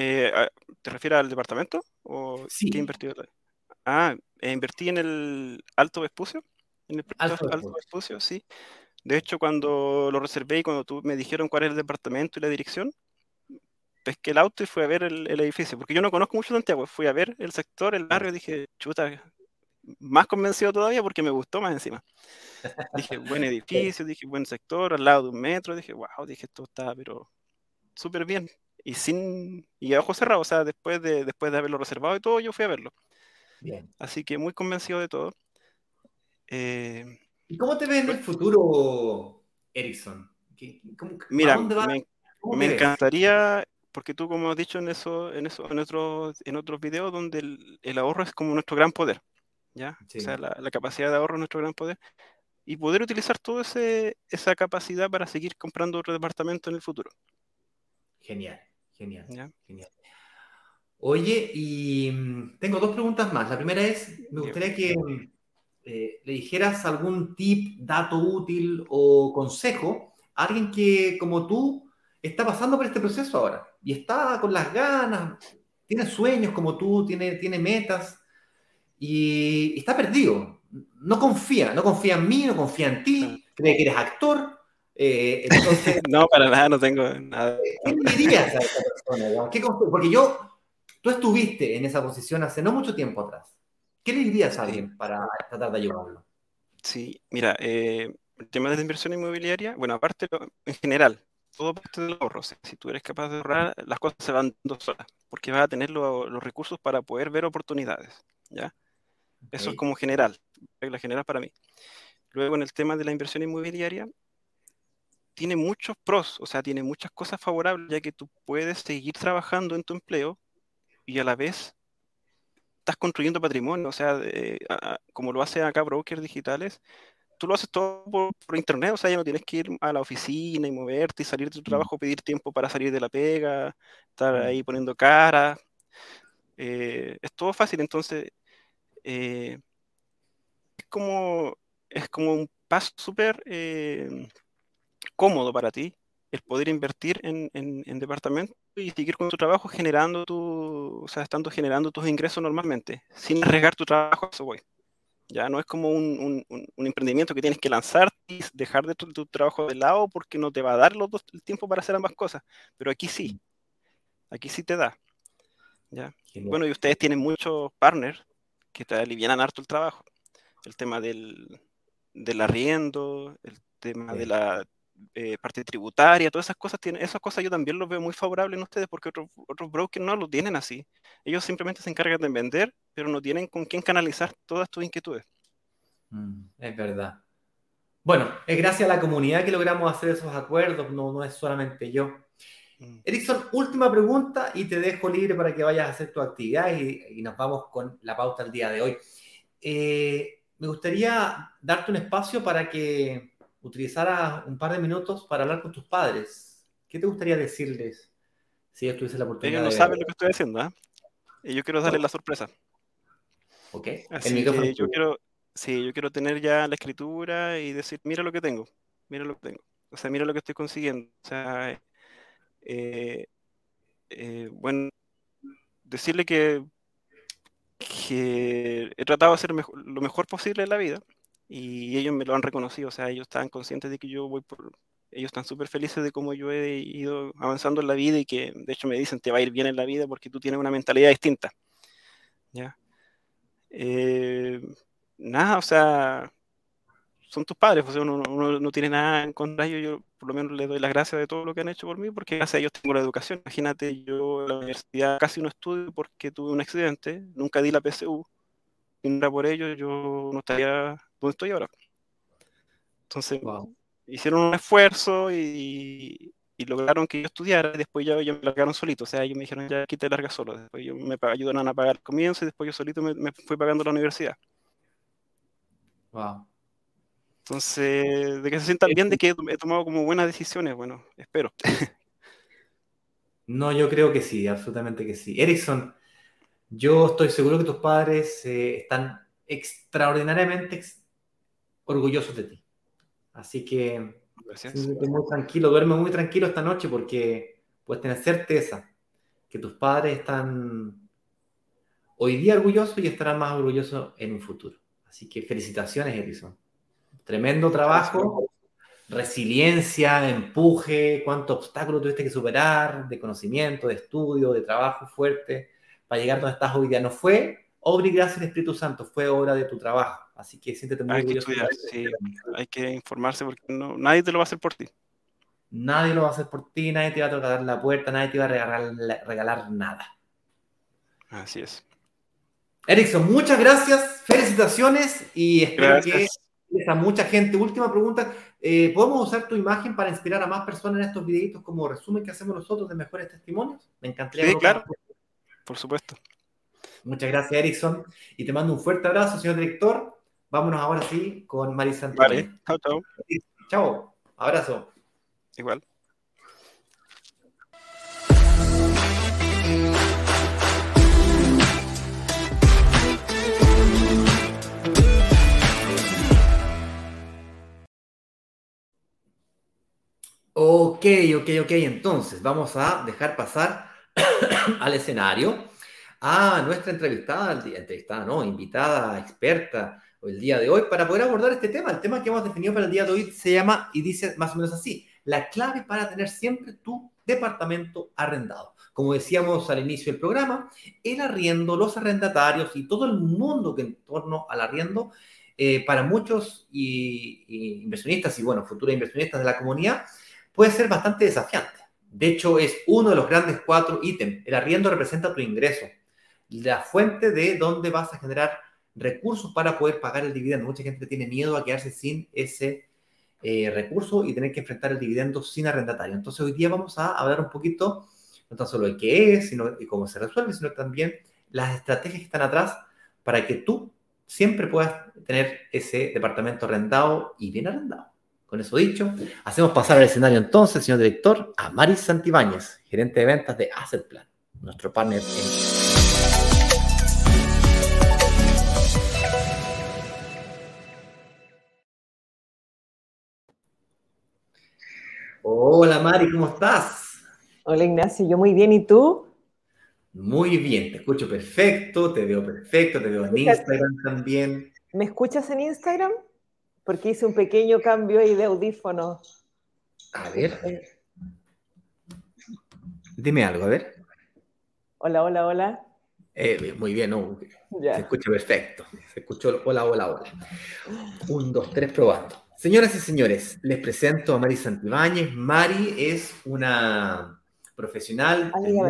Eh, ¿te refieres al departamento? ¿O Sí. qué invertí? Ah, eh, invertí en el Alto Vespucio. En el Alto Alto. Vespucio, sí. De hecho, cuando lo reservé y cuando tú me dijeron cuál era el departamento y la dirección, pesqué el auto y fui a ver el, el edificio. Porque yo no conozco mucho Santiago. Fui a ver el sector, el barrio, y dije, chuta, más convencido todavía porque me gustó más encima. Dije, buen edificio, dije, buen sector, al lado de un metro. Dije, wow, dije, esto está, pero súper bien. Y sin, y a ojos cerrados, o sea, después de, después de haberlo reservado y todo, yo fui a verlo. Bien. Así que muy convencido de todo. Eh, ¿Y cómo te ves en el futuro, Erickson? ¿Qué- cómo- mira, dónde vas? me, ¿Cómo me encantaría, porque tú como has dicho en eso, en eso, en otros, en otros videos, donde el, el ahorro es como nuestro gran poder, ¿ya? Sí. O sea, la, la capacidad de ahorro es nuestro gran poder. Y poder utilizar toda esa capacidad para seguir comprando otro departamento en el futuro, Genial, genial, genial. Oye, y mm, tengo dos preguntas más. La primera es, me gustaría que mm, eh, le dijeras algún tip, dato útil o consejo a alguien que, como tú, está pasando por este proceso ahora y está con las ganas, tiene sueños como tú, tiene, tiene metas y está perdido. No confía, no confía en mí, no confía en ti, cree que eres actor, Eh, entonces, no, para nada, no tengo nada. ¿Qué le dirías a esa persona? ¿Qué, porque yo, tú estuviste en esa posición hace no mucho tiempo atrás. ¿Qué le dirías a alguien para tratar de ayudarlo? Sí, mira, eh, el tema de la inversión inmobiliaria, bueno, aparte, en general, todo parte del ahorro. si tú eres capaz de ahorrar, las cosas se van dando solas, porque vas a tener los recursos para poder ver oportunidades, ¿ya? Eso es como general, regla general para mí. Luego, en el tema de la inversión inmobiliaria, tiene muchos pros, o sea, tiene muchas cosas favorables, ya que tú puedes seguir trabajando en tu empleo y a la vez estás construyendo patrimonio, o sea, como lo hacen acá brokers digitales, tú lo haces todo por, internet, o sea, ya no tienes que ir a la oficina y moverte y salir de tu mm. trabajo, pedir tiempo para salir de la pega, estar mm. ahí poniendo cara. Eh, es todo fácil, entonces eh, es, como, es como un paso súper eh, cómodo para ti el poder invertir en, en, departamento y seguir con tu trabajo generando tu, o sea, estando generando tus ingresos normalmente, sin arriesgar tu trabajo, eso voy. Ya no es como un, emprendimiento que tienes que lanzar y dejar de tu, trabajo de lado porque no te va a dar los dos, el tiempo para hacer ambas cosas. Pero aquí sí, aquí sí te da. ¿ya? Bueno, y ustedes tienen muchos partners que te alivian harto el trabajo. El tema del, del arriendo, el tema de la eh, parte tributaria, todas esas cosas, tienen, esas cosas yo también los veo muy favorables en ustedes porque otros, otros brokers no lo tienen así. Ellos simplemente se encargan de vender, pero no tienen con quién canalizar todas tus inquietudes. Mm, es verdad. Bueno, es gracias a la comunidad que logramos hacer esos acuerdos, no, no es solamente yo. Mm. Erickson, última pregunta y te dejo libre para que vayas a hacer tu actividad y, nos vamos con la pauta del día de hoy. Eh, me gustaría darte un espacio para que utilizara un par de minutos para hablar con tus padres, ¿qué te gustaría decirles si ellos tuviesen la oportunidad? Ellos no saben lo que estoy haciendo, ¿eh? Y yo quiero darles la sorpresa. Ok. Así que yo quiero, sí, yo quiero tener ya la escritura y decir, mira lo que tengo, mira lo que tengo. O sea, mira lo que estoy consiguiendo. O sea, eh, eh, bueno, decirle que, que he tratado de hacer lo mejor posible en la vida y ellos me lo han reconocido, o sea, ellos están conscientes de que yo voy por... Ellos están súper felices de cómo yo he ido avanzando en la vida y que de hecho me dicen te va a ir bien en la vida porque tú tienes una mentalidad distinta. ¿Ya? Eh, nada, o sea, son tus padres, o sea, uno, no tiene nada en contra de ellos, yo por lo menos les doy las gracias de todo lo que han hecho por mí, porque gracias a ellos tengo la educación. Imagínate, yo en la universidad casi no estudio porque tuve un accidente, nunca di la PSU, y por ello, yo no estaría donde estoy ahora. Entonces, hicieron un esfuerzo y, lograron que yo estudiara, y después ya, me largaron solito, o sea, ellos me dijeron, ya aquí te largas solo, después ellos me ayudaron a pagar el comienzo y después yo solito me, fui pagando la universidad. Wow. Entonces, de que se sientan bien de que he tomado como buenas decisiones, bueno, espero. No, yo creo que sí, absolutamente que sí. Erickson, yo estoy seguro que tus padres eh, están extraordinariamente orgullosos de ti. Así que Gracias. muy tranquilo, duerme muy tranquilo esta noche porque puedes tener certeza que tus padres están hoy día orgullosos y estarán más orgullosos en un futuro. Así que felicitaciones, Edison. Tremendo trabajo, resiliencia, empuje, cuántos obstáculos tuviste que superar, de conocimiento, de estudio, de trabajo fuerte, para llegar donde estás hoy día. No fue obra y gracia del Espíritu Santo, fue obra de tu trabajo. Así que siéntete muy hay Que estudiar, sí. Hay que informarse porque no, nadie te lo va a hacer por ti. Nadie lo va a hacer por ti, nadie te va a tocar la puerta, nadie te va a regalar, regalar nada. Así es. Erickson, muchas gracias, felicitaciones y espero que a mucha gente. Última pregunta, eh, ¿podemos usar tu imagen para inspirar a más personas en estos videitos como resumen que hacemos nosotros de mejores testimonios? Me encantaría. Sí, claro, por supuesto. Muchas gracias, Erickson. Y te mando un fuerte abrazo, señor director. Vámonos ahora sí con Marisa Antonio. Vale, chao, chao. Chao, abrazo. Igual. Ok, ok, ok. Entonces, vamos a dejar pasar al escenario a nuestra entrevistada, entrevistada, no, invitada, experta, el día de hoy para poder abordar este tema. El tema que hemos definido para el día de hoy se llama y dice más o menos así, la clave para tener siempre tu departamento arrendado. Como decíamos al inicio del programa, el arriendo, los arrendatarios y todo el mundo que en torno al arriendo, eh, para muchos y, inversionistas y bueno, futuros inversionistas de la comunidad, puede ser bastante desafiante. De hecho, es uno de los grandes cuatro ítems. El arriendo representa tu ingreso, la fuente de donde vas a generar recursos para poder pagar el dividendo. Mucha gente tiene miedo a quedarse sin ese eh, recurso y tener que enfrentar el dividendo sin arrendatario. Entonces hoy día vamos a hablar un poquito, no tan solo de qué es sino, cómo se resuelve, sino también las estrategias que están atrás para que tú siempre puedas tener ese departamento arrendado y bien arrendado. Con eso dicho, hacemos pasar al escenario entonces, señor director, a Maris Santibáñez, gerente de ventas de Asset Plan, nuestro partner en... Hola Mari, ¿cómo estás? Hola Ignacio, yo muy bien, ¿y tú? Muy bien, te escucho perfecto, te veo perfecto, te veo en Instagram también. ¿Me escuchas en Instagram? Porque hice un pequeño cambio ahí de audífono. A ver. Dime algo, a ver. Hola, hola, hola. Eh, muy bien, no, se escucha perfecto. Se escuchó hola, hola, hola. Un, dos, tres, probando. Señoras y señores, les presento a Mari Santibáñez. Mari es una profesional amiga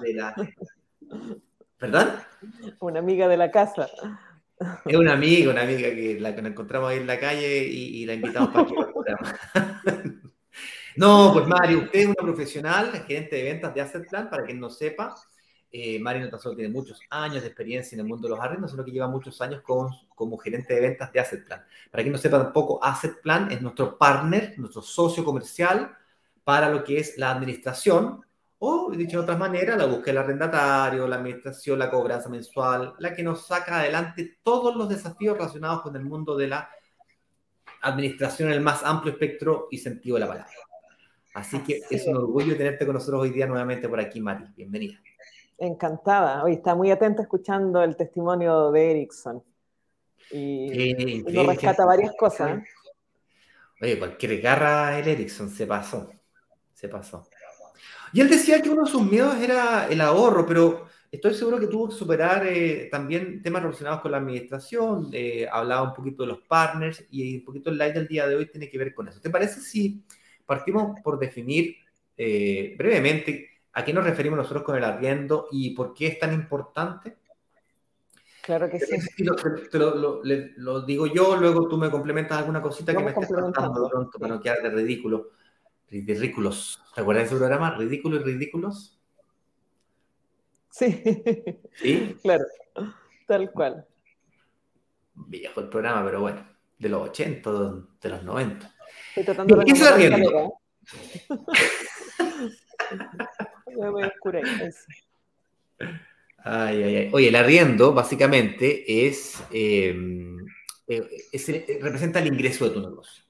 de la casa. ¿Perdón? Una amiga de la casa. Es una amiga, una amiga que la que nos encontramos ahí en la calle y, la invitamos para que programa. No, pues Mari, usted es una profesional, gerente de ventas de Asset Plan, para quien no sepa. Eh, Mari no tan solo tiene muchos años de experiencia en el mundo de los arrendos, sino que lleva muchos años como gerente de ventas de Asset Plan. Para quien no sepa tampoco, Asset Plan es nuestro partner, nuestro socio comercial para lo que es la administración, o dicho de otra manera, la búsqueda del arrendatario, la administración, la cobranza mensual, la que nos saca adelante todos los desafíos relacionados con el mundo de la administración en el más amplio espectro y sentido de la palabra. Así que es un orgullo tenerte con nosotros hoy día nuevamente por aquí, Mari. Bienvenida. Encantada. Hoy está muy atenta escuchando el testimonio de Erickson. Y, nos rescata varias cosas. ¿eh? Oye, cualquier garra el Erickson se pasó. Se pasó. Y él decía que uno de sus miedos era el ahorro, pero estoy seguro que tuvo que superar eh, también temas relacionados con la administración. Eh, hablaba un poquito de los partners y un poquito el live del día de hoy tiene que ver con eso. ¿Te parece si partimos por definir brevemente ¿A qué nos referimos nosotros con el arriendo y por qué es tan importante? Claro que sí. Te, lo, digo yo, luego tú me complementas alguna cosita que me estés contando pronto para no quedar de ridículo. Ridículos. ¿Te acuerdas de ese programa? Ridículo y ridículos. Sí. ¿Sí? Claro, tal cual. Viejo el programa, pero bueno, de los 80, de los 90. Estoy tratando de ¿Qué es el arriendo? Ay, ay, ay. Oye, el arriendo básicamente es, eh, eh, eh, representa el ingreso de tu negocio.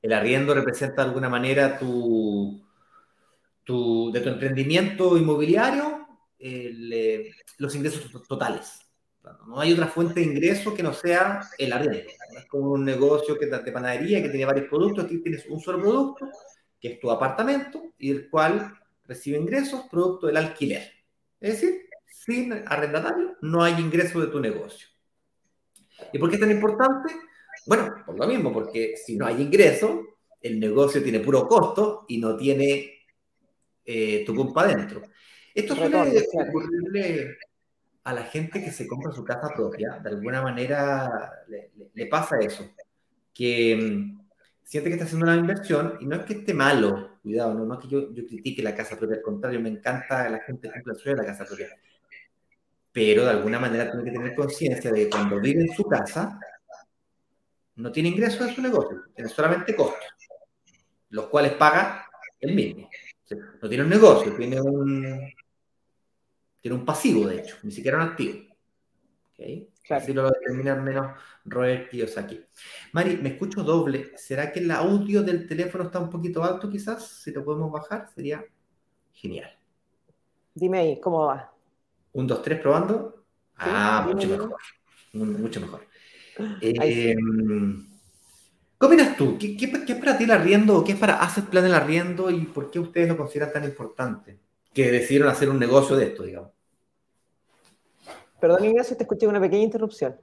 El arriendo representa de alguna manera tu, de tu emprendimiento inmobiliario los ingresos totales. No hay otra fuente de ingreso que no sea el arriendo. Es como un negocio que de panadería que tiene varios productos. Aquí tienes un solo producto, que es tu apartamento, y el cual recibe ingresos producto del alquiler. Es decir, sin arrendatario no hay ingreso de tu negocio. ¿Y por qué es tan importante? Bueno, por lo mismo, porque si no hay ingreso, el negocio tiene puro costo y no tiene eh, tu culpa adentro. Esto suele ocurrirle a la gente que se compra su casa propia. De alguna manera le pasa eso, que mm, siente que está haciendo una inversión y no es que esté malo, cuidado, no, es que yo, critique la casa propia, al contrario, me encanta la gente que de la casa propia. Pero de alguna manera tiene que tener conciencia de que cuando vive en su casa, no tiene ingresos de su negocio, tiene solamente costos, los cuales paga él mismo. no tiene un negocio, tiene un, tiene un pasivo, de hecho, ni siquiera un activo. ¿Okay? Así lo determinar menos Robert aquí. Mari, me escucho doble. ¿Será que el audio del teléfono está un poquito alto quizás? Si lo podemos bajar, sería genial. Dime ahí, ¿cómo va? Un, dos, tres, probando. ah, mucho mejor. Mucho mejor. Eh, ¿Qué opinas tú? ¿Qué, es para ti el arriendo? ¿Qué es para Asset Plan el arriendo? ¿Y por qué ustedes lo consideran tan importante? Que decidieron hacer un negocio de esto, digamos. Perdón, Ignacio, te escuché una pequeña interrupción.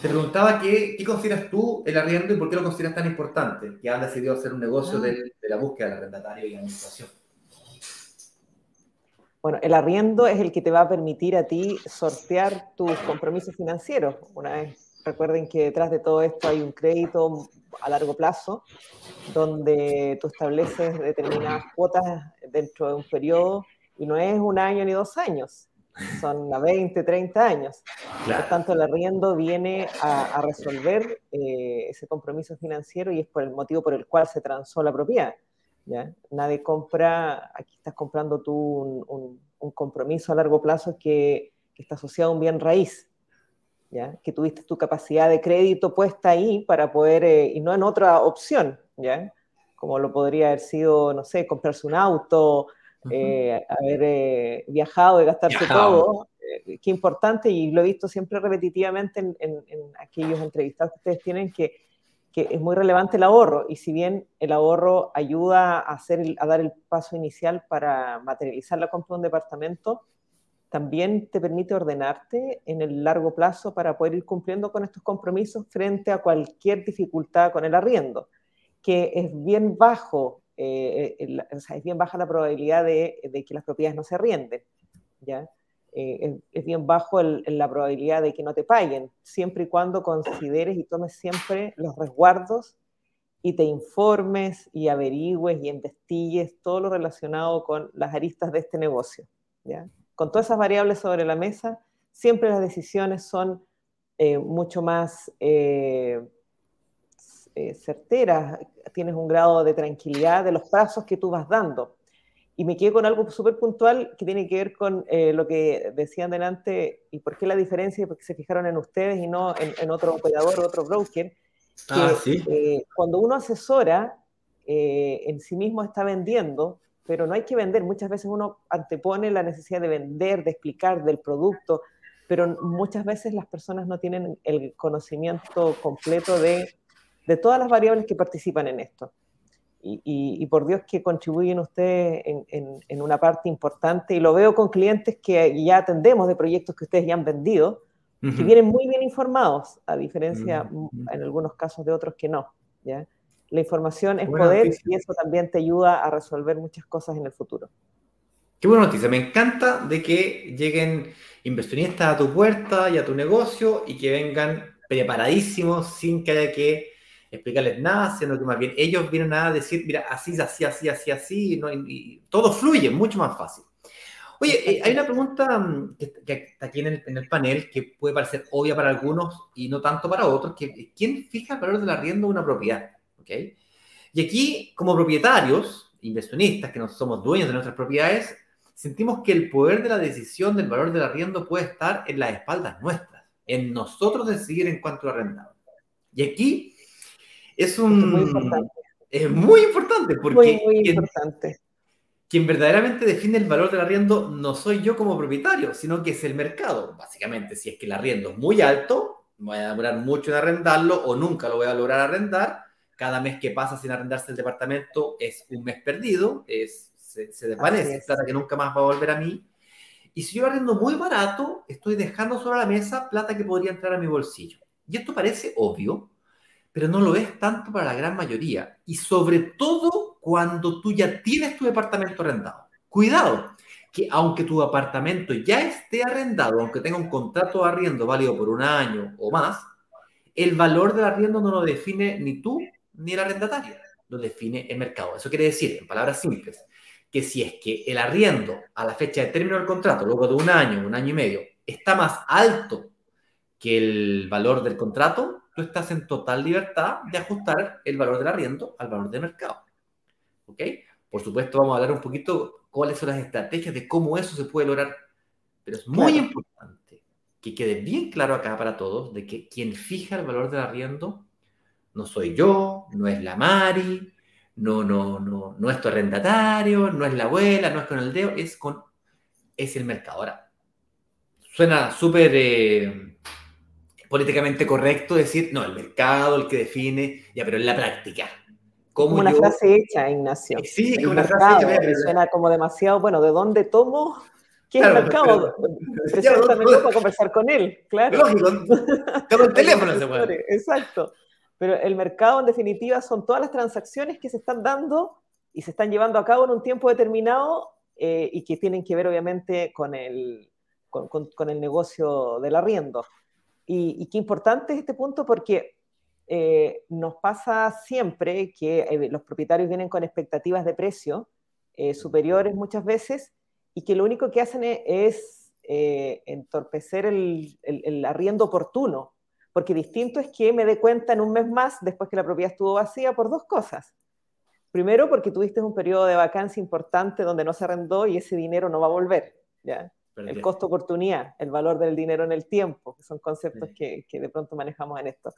Te preguntaba qué, consideras tú el arriendo y por qué lo consideras tan importante, que han decidido hacer un negocio ah. de, la búsqueda del arrendatario y la administración. Bueno, el arriendo es el que te va a permitir a ti sortear tus compromisos financieros. Una vez, recuerden que detrás de todo esto hay un crédito a largo plazo, donde tú estableces determinadas cuotas dentro de un periodo y no es un año ni dos años, son a 20, 30 años. Por lo tanto, el arriendo viene a, resolver eh, ese compromiso financiero y es por el motivo por el cual se transó la propiedad. ¿ya? Nadie compra, aquí estás comprando tú un, compromiso a largo plazo que, está asociado a un bien raíz. ¿Ya? que tuviste tu capacidad de crédito puesta ahí para poder, eh, y no en otra opción, ¿ya? como lo podría haber sido, no sé, comprarse un auto, eh, haber eh, viajado y gastarse todo. Eh, qué importante, y lo he visto siempre repetitivamente en, aquellos entrevistados que ustedes tienen, que, que, es muy relevante el ahorro. Y si bien el ahorro ayuda a, hacer a dar el paso inicial para materializar la compra de un departamento, también te permite ordenarte en el largo plazo para poder ir cumpliendo con estos compromisos frente a cualquier dificultad con el arriendo, que es bien bajo eh, eh, es bien baja la probabilidad de, que las propiedades no se rienden, ¿ya? Eh, es, bien bajo la probabilidad de que no te paguen, siempre y cuando consideres y tomes siempre los resguardos y te informes y averigües y investilles todo lo relacionado con las aristas de este negocio. ¿ya? Con todas esas variables sobre la mesa, siempre las decisiones son mucho más eh, certeras, tienes un grado de tranquilidad de los pasos que tú vas dando. Y me quedo con algo súper puntual que tiene que ver con eh, lo que decían delante y por qué la diferencia, porque se fijaron en ustedes y no en, otro operador o otro broker. Ah, eh, cuando uno asesora, en sí mismo está vendiendo, pero no hay que vender. Muchas veces uno antepone la necesidad de vender, de explicar del producto, pero muchas veces las personas no tienen el conocimiento completo de de todas las variables que participan en esto. Y, por Dios que contribuyen ustedes en, una parte importante, y lo veo con clientes que ya atendemos de proyectos que ustedes ya han vendido, que vienen muy bien informados, a diferencia en algunos casos de otros que no. ¿ya? La información es poder y eso también te ayuda a resolver muchas cosas en el futuro. Qué buena noticia, me encanta de que lleguen inversionistas a tu puerta y a tu negocio y que vengan preparadísimos sin que haya que explicarles nada, sino que más bien ellos vienen a decir, mira, así, así, así, así, así, ¿no? y, todo fluye mucho más fácil. Oye, eh, hay una pregunta mm, que, está aquí en el, panel que puede parecer obvia para algunos y no tanto para otros, que ¿quién fija el valor del arriendo de una propiedad? ¿Okay? Y aquí, como propietarios, inversionistas, que no somos dueños de nuestras propiedades, sentimos que el poder de la decisión del valor del arriendo puede estar en las espaldas nuestras, en nosotros decidir en cuanto a arrendado. Y aquí es un... muy importante. Es muy importante porque... Muy, muy importante. Quien, verdaderamente define el valor del arriendo no soy yo como propietario, sino que es el mercado. Básicamente, si es que el arriendo es muy alto, voy a demorar mucho en arrendarlo o nunca lo voy a lograr arrendar. Cada mes que pasa sin arrendarse el departamento es un mes perdido, es, se, se desvanece, plata que nunca más va a volver a mí. Y si yo arrendo muy barato, estoy dejando sobre la mesa plata que podría entrar a mi bolsillo. Y esto parece obvio, pero no lo es tanto para la gran mayoría. Y sobre todo cuando tú ya tienes tu departamento arrendado. Cuidado, que aunque tu apartamento ya esté arrendado, aunque tenga un contrato de arriendo válido por un año o más, el valor del arriendo no lo define ni tú ni el arrendatario, lo define el mercado. Eso quiere decir, en palabras simples, que si es que el arriendo a la fecha de término del contrato, luego de un año, un año y medio, está más alto que el valor del contrato, tú estás en total libertad de ajustar el valor del arriendo al valor de mercado. ¿Ok? Por supuesto, vamos a hablar un poquito cuáles son las estrategias de cómo eso se puede lograr. Pero es muy importante que quede bien claro acá para todos de que quien fija el valor del arriendo no soy yo, no es la Mari, no, no, no, no es tu arrendatario, no es la abuela, no es con el dedo, es con es el mercado. Ahora, suena súper eh, políticamente correcto decir, no, el mercado, el que define, ya, pero en la práctica. Como una frase hecha, Ignacio. Sí, como una frase hecha. Suena como demasiado, bueno, ¿de dónde tomo? ¿Qué es el mercado? Preséntamelo para conversar con él, claro. Lógico, tengo el teléfono ese bueno. Exacto. Pero el mercado, en definitiva, son todas las transacciones que se están dando y se están llevando a cabo en un tiempo determinado eh, y que tienen que ver, obviamente, con el, con, con, el negocio del arriendo. Y, y, qué importante es este punto porque eh, nos pasa siempre que eh, los propietarios vienen con expectativas de precio superiores muchas veces y que lo único que hacen e, es, entorpecer el, el, el arriendo oportuno porque distinto es que me dé cuenta en un mes más después que la propiedad estuvo vacía por dos cosas. Primero, porque tuviste un periodo de vacancia importante donde no se arrendó y ese dinero no va a volver. ¿ya? El costo oportunidad, el valor del dinero en el tiempo, que son conceptos que, que, de pronto manejamos en esto.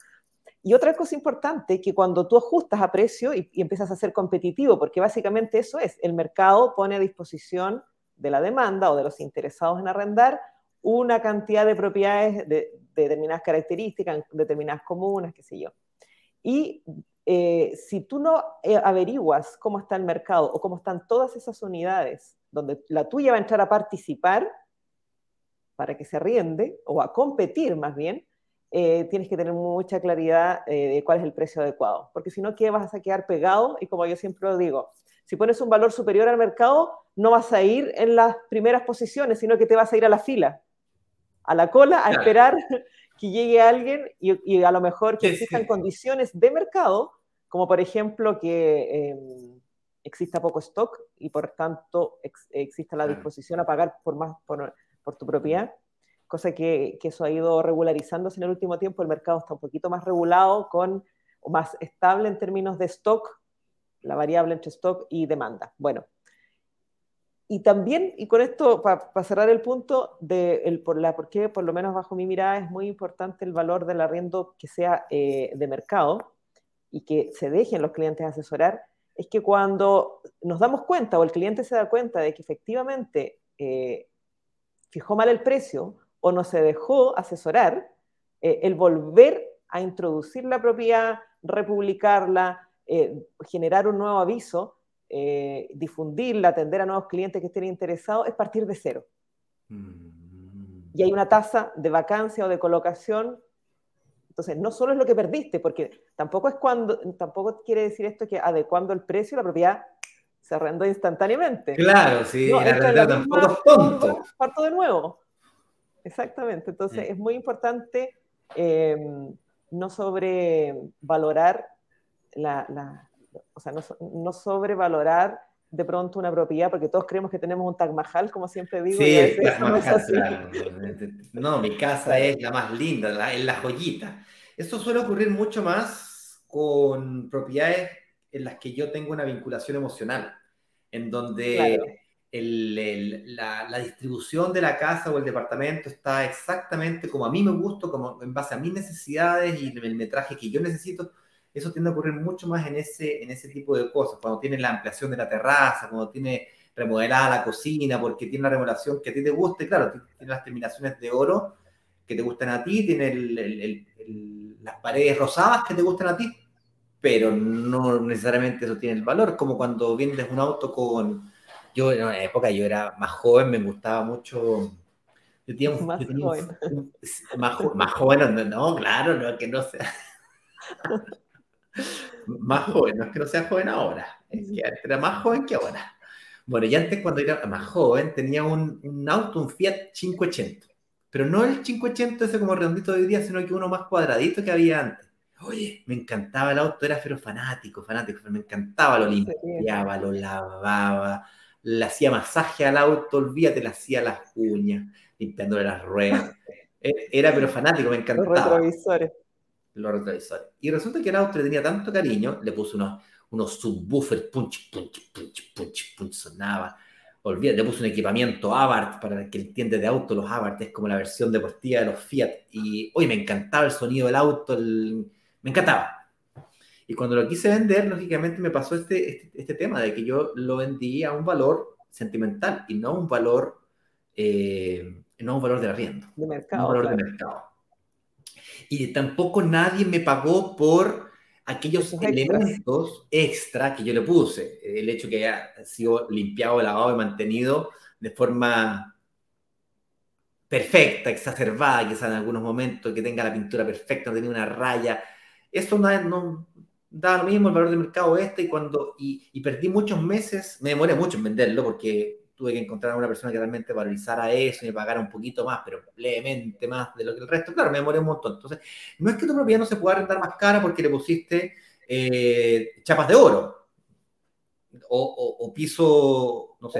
Y otra cosa importante, que cuando tú ajustas a precio y, y, empiezas a ser competitivo, porque básicamente eso es, el mercado pone a disposición de la demanda o de los interesados en arrendar una cantidad de propiedades de, determinadas características, determinadas comunas, qué sé yo. Y eh, si tú no eh, averiguas cómo está el mercado o cómo están todas esas unidades donde la tuya va a entrar a participar para que se riende o a competir más bien, eh, tienes que tener mucha claridad de cuál es el precio adecuado, porque si no, ¿qué vas a quedar pegado? Y como yo siempre lo digo, si pones un valor superior al mercado, no vas a ir en las primeras posiciones, sino que te vas a ir a la fila a la cola a esperar que llegue alguien y, a lo mejor que existan condiciones de mercado, como por ejemplo que em, exista poco stock y por tanto exista la disposición a pagar por más por, tu propiedad, cosa que, que, eso ha ido regularizándose en el último tiempo, el mercado está un poquito más regulado con más estable en términos de stock, la variable entre stock y demanda. Bueno, y también, y con esto, para cerrar el punto, de el, por, la, por qué, por lo menos bajo mi mirada, es muy importante el valor del arriendo que sea eh, de mercado y que se dejen los clientes asesorar, es que cuando nos damos cuenta o el cliente se da cuenta de que efectivamente eh, fijó mal el precio o no se dejó asesorar, eh, el volver a introducir la propiedad, republicarla, generar un nuevo aviso, eh, difundirla, atender a nuevos clientes que estén interesados, es partir de cero. Mm. Y hay una tasa de vacancia o de colocación. Entonces, no solo es lo que perdiste, porque tampoco es cuando, tampoco quiere decir esto que adecuando el precio, la propiedad se arrendó instantáneamente. Claro, sí, la tampoco es tonto. Parto de nuevo. Exactamente. Entonces, mm. es muy importante eh, no sobrevalorar la, o sea, no, sobrevalorar de pronto una propiedad, porque todos creemos que tenemos un Taj Mahal, como siempre digo. Sí, el Taj Mahal, no, mi casa es la más linda, es la joyita. Esto suele ocurrir mucho más con propiedades en las que yo tengo una vinculación emocional, en donde la, la, distribución de la casa o el departamento está exactamente como a mí me gusta, como en base a mis necesidades y el metraje que yo necesito eso tiende a ocurrir mucho más en ese, en ese tipo de cosas, cuando tiene la ampliación de la terraza, cuando tiene remodelada la cocina, porque tiene la remodelación que a ti te guste, claro, tiene las terminaciones de oro que te gustan a ti, tiene las paredes rosadas que te gustan a ti, pero no necesariamente eso tiene el valor, como cuando vendes un auto con... Yo en una época yo era más joven, me gustaba mucho... Yo tenía un, más, joven. más, más joven. no, claro, no, que no sea... más joven, no es que no sea joven ahora, es que era más joven que ahora. Bueno, y antes cuando era más joven tenía un, un auto, un Fiat 580, pero no el 580 ese como redondito de hoy día, sino que uno más cuadradito que había antes. Oye, me encantaba el auto, era pero fanático, fanático, me encantaba, lo limpiaba, lo lavaba, le hacía masaje al auto, olvídate, le hacía las uñas, limpiándole las ruedas. E, era pero fanático, me encantaba. Los retrovisores los retrovisores. Y resulta que el auto le tenía tanto cariño, le puso unos, unos subwoofers, punch, punch, punch, punch, punch, sonaba. Olvídate, le puso un equipamiento Abarth, para el que entiende de auto, los Abarth es como la versión deportiva de los Fiat. Y hoy me encantaba el sonido del auto, me encantaba. Y cuando lo quise vender, lógicamente me pasó este, este, este, tema de que yo lo vendí a un valor sentimental y no un valor, eh, no un valor de arriendo. De mercado. Un valor de mercado. Y tampoco nadie me pagó por aquellos extras. elementos extra que yo le puse. El hecho que haya sido limpiado, lavado y mantenido de forma perfecta, exacerbada, quizás en algunos momentos, que tenga la pintura perfecta, no tenga una raya. Eso no, no da lo mismo el valor de mercado este y cuando y, y perdí muchos meses, me demoré mucho en venderlo porque tuve que encontrar a una persona que realmente valorizara eso y me pagara un poquito más, pero levemente más de lo que el resto. Claro, me demoré un montón. Entonces, no es que tu propiedad no se pueda arrendar más cara porque le pusiste eh, chapas de oro o, o- o piso, no sé.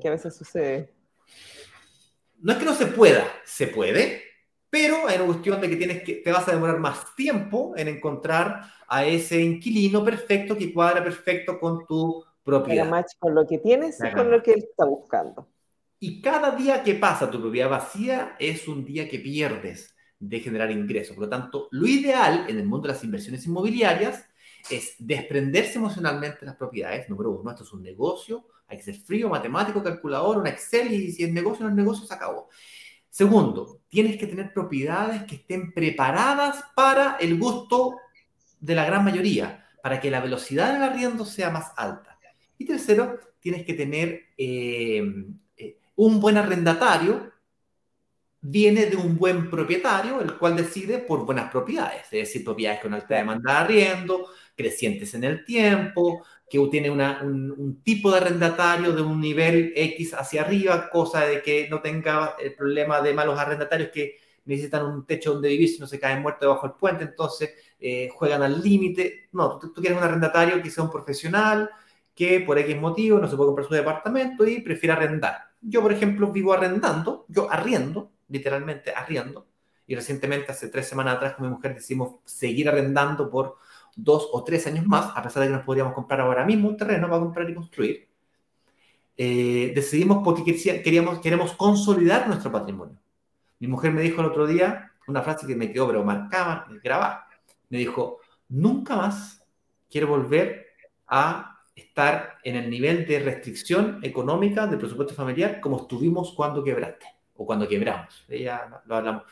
Que a veces sucede. No es que no se pueda, se puede, pero hay una cuestión de que tienes que te vas a demorar más tiempo en encontrar a ese inquilino perfecto que cuadra perfecto con tu propiedad. match con lo que tienes y con lo que él está buscando. Y cada día que pasa tu propiedad vacía es un día que pierdes de generar ingresos. Por lo tanto, lo ideal en el mundo de las inversiones inmobiliarias es desprenderse emocionalmente de las propiedades. Número uno, esto es un negocio, hay que ser frío, matemático, calculador, un Excel y si el negocio no es negocio, se acabó. Segundo, tienes que tener propiedades que estén preparadas para el gusto de la gran mayoría, para que la velocidad del arriendo sea más alta. Y tercero, tienes que tener eh, eh, un buen arrendatario, viene de un buen propietario, el cual decide por buenas propiedades, es decir, propiedades con alta demanda de arriendo, crecientes en el tiempo, que tiene una- un, un tipo de arrendatario de un nivel X hacia arriba, cosa de que no tenga el problema de malos arrendatarios que necesitan un techo donde vivir si no se caen muertos debajo del puente, entonces eh, juegan al límite. No, tú, tú quieres un arrendatario que sea un profesional, que por X motivo no se puede comprar su departamento y prefiere arrendar. Yo, por ejemplo, vivo arrendando, yo arriendo, literalmente arriendo, y recientemente, hace tres semanas atrás, con mi mujer decidimos seguir arrendando por dos o tres años más, a pesar de que nos podríamos comprar ahora mismo un terreno para comprar y construir. Eh, decidimos porque quería- queríamos, queremos consolidar nuestro patrimonio. Mi mujer me dijo el otro día una frase que me quedó, pero marcada, grabada. Me dijo, nunca más quiero volver a estar en el nivel de restricción económica del presupuesto familiar como estuvimos cuando quebraste o cuando quebramos. Ella lo hablamos,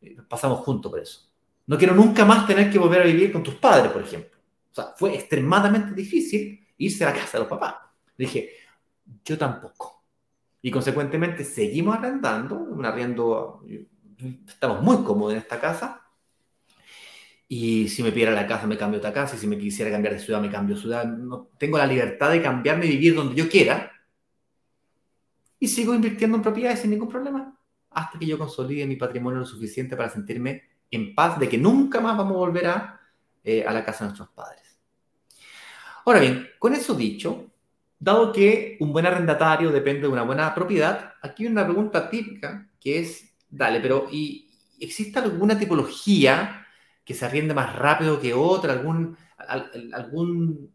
eh, pasamos juntos por eso. No quiero nunca más tener que volver a vivir con tus padres, por ejemplo. O sea, fue extremadamente difícil irse a la casa de los papás. Le dije, yo tampoco. Y consecuentemente seguimos arrendando, un arriendo, estamos muy cómodos en esta casa. Y si me pidiera la casa, me cambio otra casa. Y si me quisiera cambiar de ciudad, me cambio de ciudad. No, tengo la libertad de cambiarme y vivir donde yo quiera. Y sigo invirtiendo en propiedades sin ningún problema. Hasta que yo consolide mi patrimonio lo suficiente para sentirme en paz de que nunca más vamos a volver a, eh, a la casa de nuestros padres. Ahora bien, con eso dicho, dado que un buen arrendatario depende de una buena propiedad, aquí hay una pregunta típica que es, dale, pero ¿y existe alguna tipología que se arriende más rápido que otra? ¿Algún, al- algún,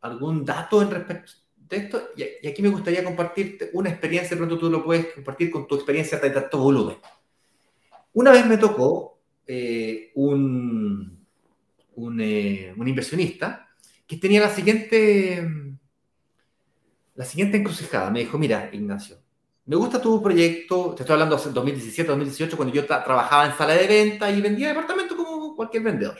algún dato en respecto de esto? Y, aquí me gustaría compartirte una experiencia, de pronto tú lo puedes compartir con tu experiencia de tanto volumen. Una vez me tocó eh, un, un, eh, un inversionista que tenía la siguiente, la siguiente encrucijada. Me dijo, mira, Ignacio, me gusta tu proyecto, te estoy hablando de 2017, 2018, cuando yo tra- trabajaba en sala de venta y vendía departamentos como cualquier vendedor.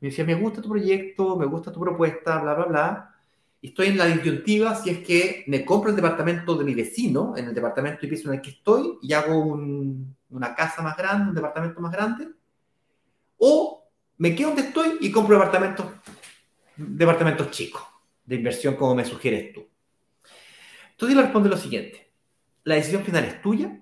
Me decía, me gusta tu proyecto, me gusta tu propuesta, bla, bla, bla. Y estoy en la disyuntiva si es que me compro el departamento de mi vecino, en el departamento y piso en el que estoy, y hago un- una casa más grande, un departamento más grande, o me quedo donde estoy y compro departamentos, departamentos chicos, de inversión como me sugieres tú. Entonces le respondo lo siguiente, la decisión final es tuya,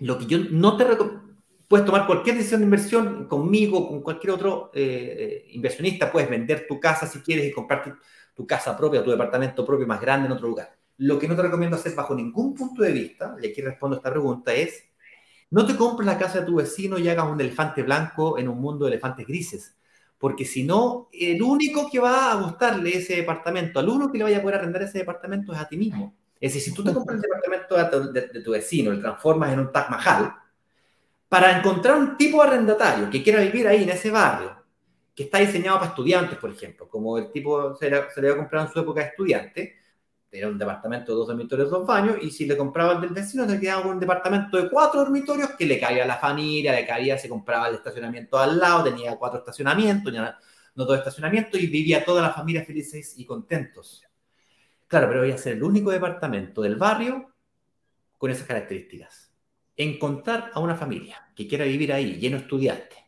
lo que yo no te recomiendo, puedes tomar cualquier decisión de inversión conmigo, con cualquier otro eh, inversionista, puedes vender tu casa si quieres y comprar tu, tu casa propia, tu departamento propio más grande en otro lugar. Lo que no te recomiendo hacer bajo ningún punto de vista, y aquí respondo a esta pregunta, es no te compres la casa de tu vecino y hagas un elefante blanco en un mundo de elefantes grises. Porque si no, el único que va a gustarle ese departamento, al único que le vaya a poder arrendar ese departamento es a ti mismo. Es decir, si tú te compras el departamento de, de- de tu vecino, lo transformas en un Taj Mahal, para encontrar un tipo de arrendatario que quiera vivir ahí en ese barrio, que está diseñado para estudiantes, por ejemplo, como el tipo se le, se le va a comprar en su época de estudiante, era un departamento de dos dormitorios, dos baños, y si le compraba el del vecino, se quedaba un departamento de cuatro dormitorios que le cabía a la familia, le cabía, se compraba el estacionamiento al lado, tenía cuatro estacionamientos, tenía no todo estacionamiento, y vivía toda la familia felices y contentos. Claro, pero voy a ser el único departamento del barrio con esas características. Encontrar a una familia que quiera vivir ahí, lleno de estudiantes,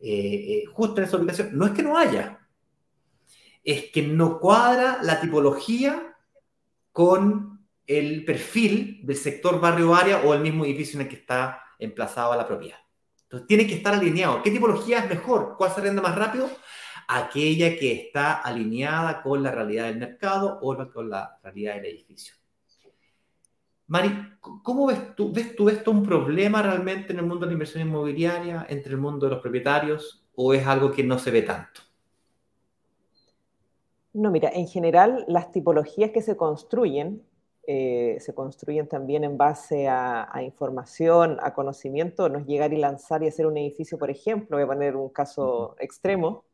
eh, eh, justo en esa ubicación, no es que no haya, es que no cuadra la tipología con el perfil del sector barrio-área o el mismo edificio en el que está emplazada la propiedad. Entonces tiene que estar alineado. ¿Qué tipología es mejor? ¿Cuál se rinde más rápido? Aquella que está alineada con la realidad del mercado o con la realidad del edificio. Mari, ¿cómo ves tú? ¿Ves tú esto un problema realmente en el mundo de la inversión inmobiliaria, entre el mundo de los propietarios, o es algo que no se ve tanto? No, mira, en general las tipologías que se construyen eh, se construyen también en base a, información, a conocimiento. No es llegar y lanzar y hacer un edificio, por ejemplo, voy a poner un caso extremo,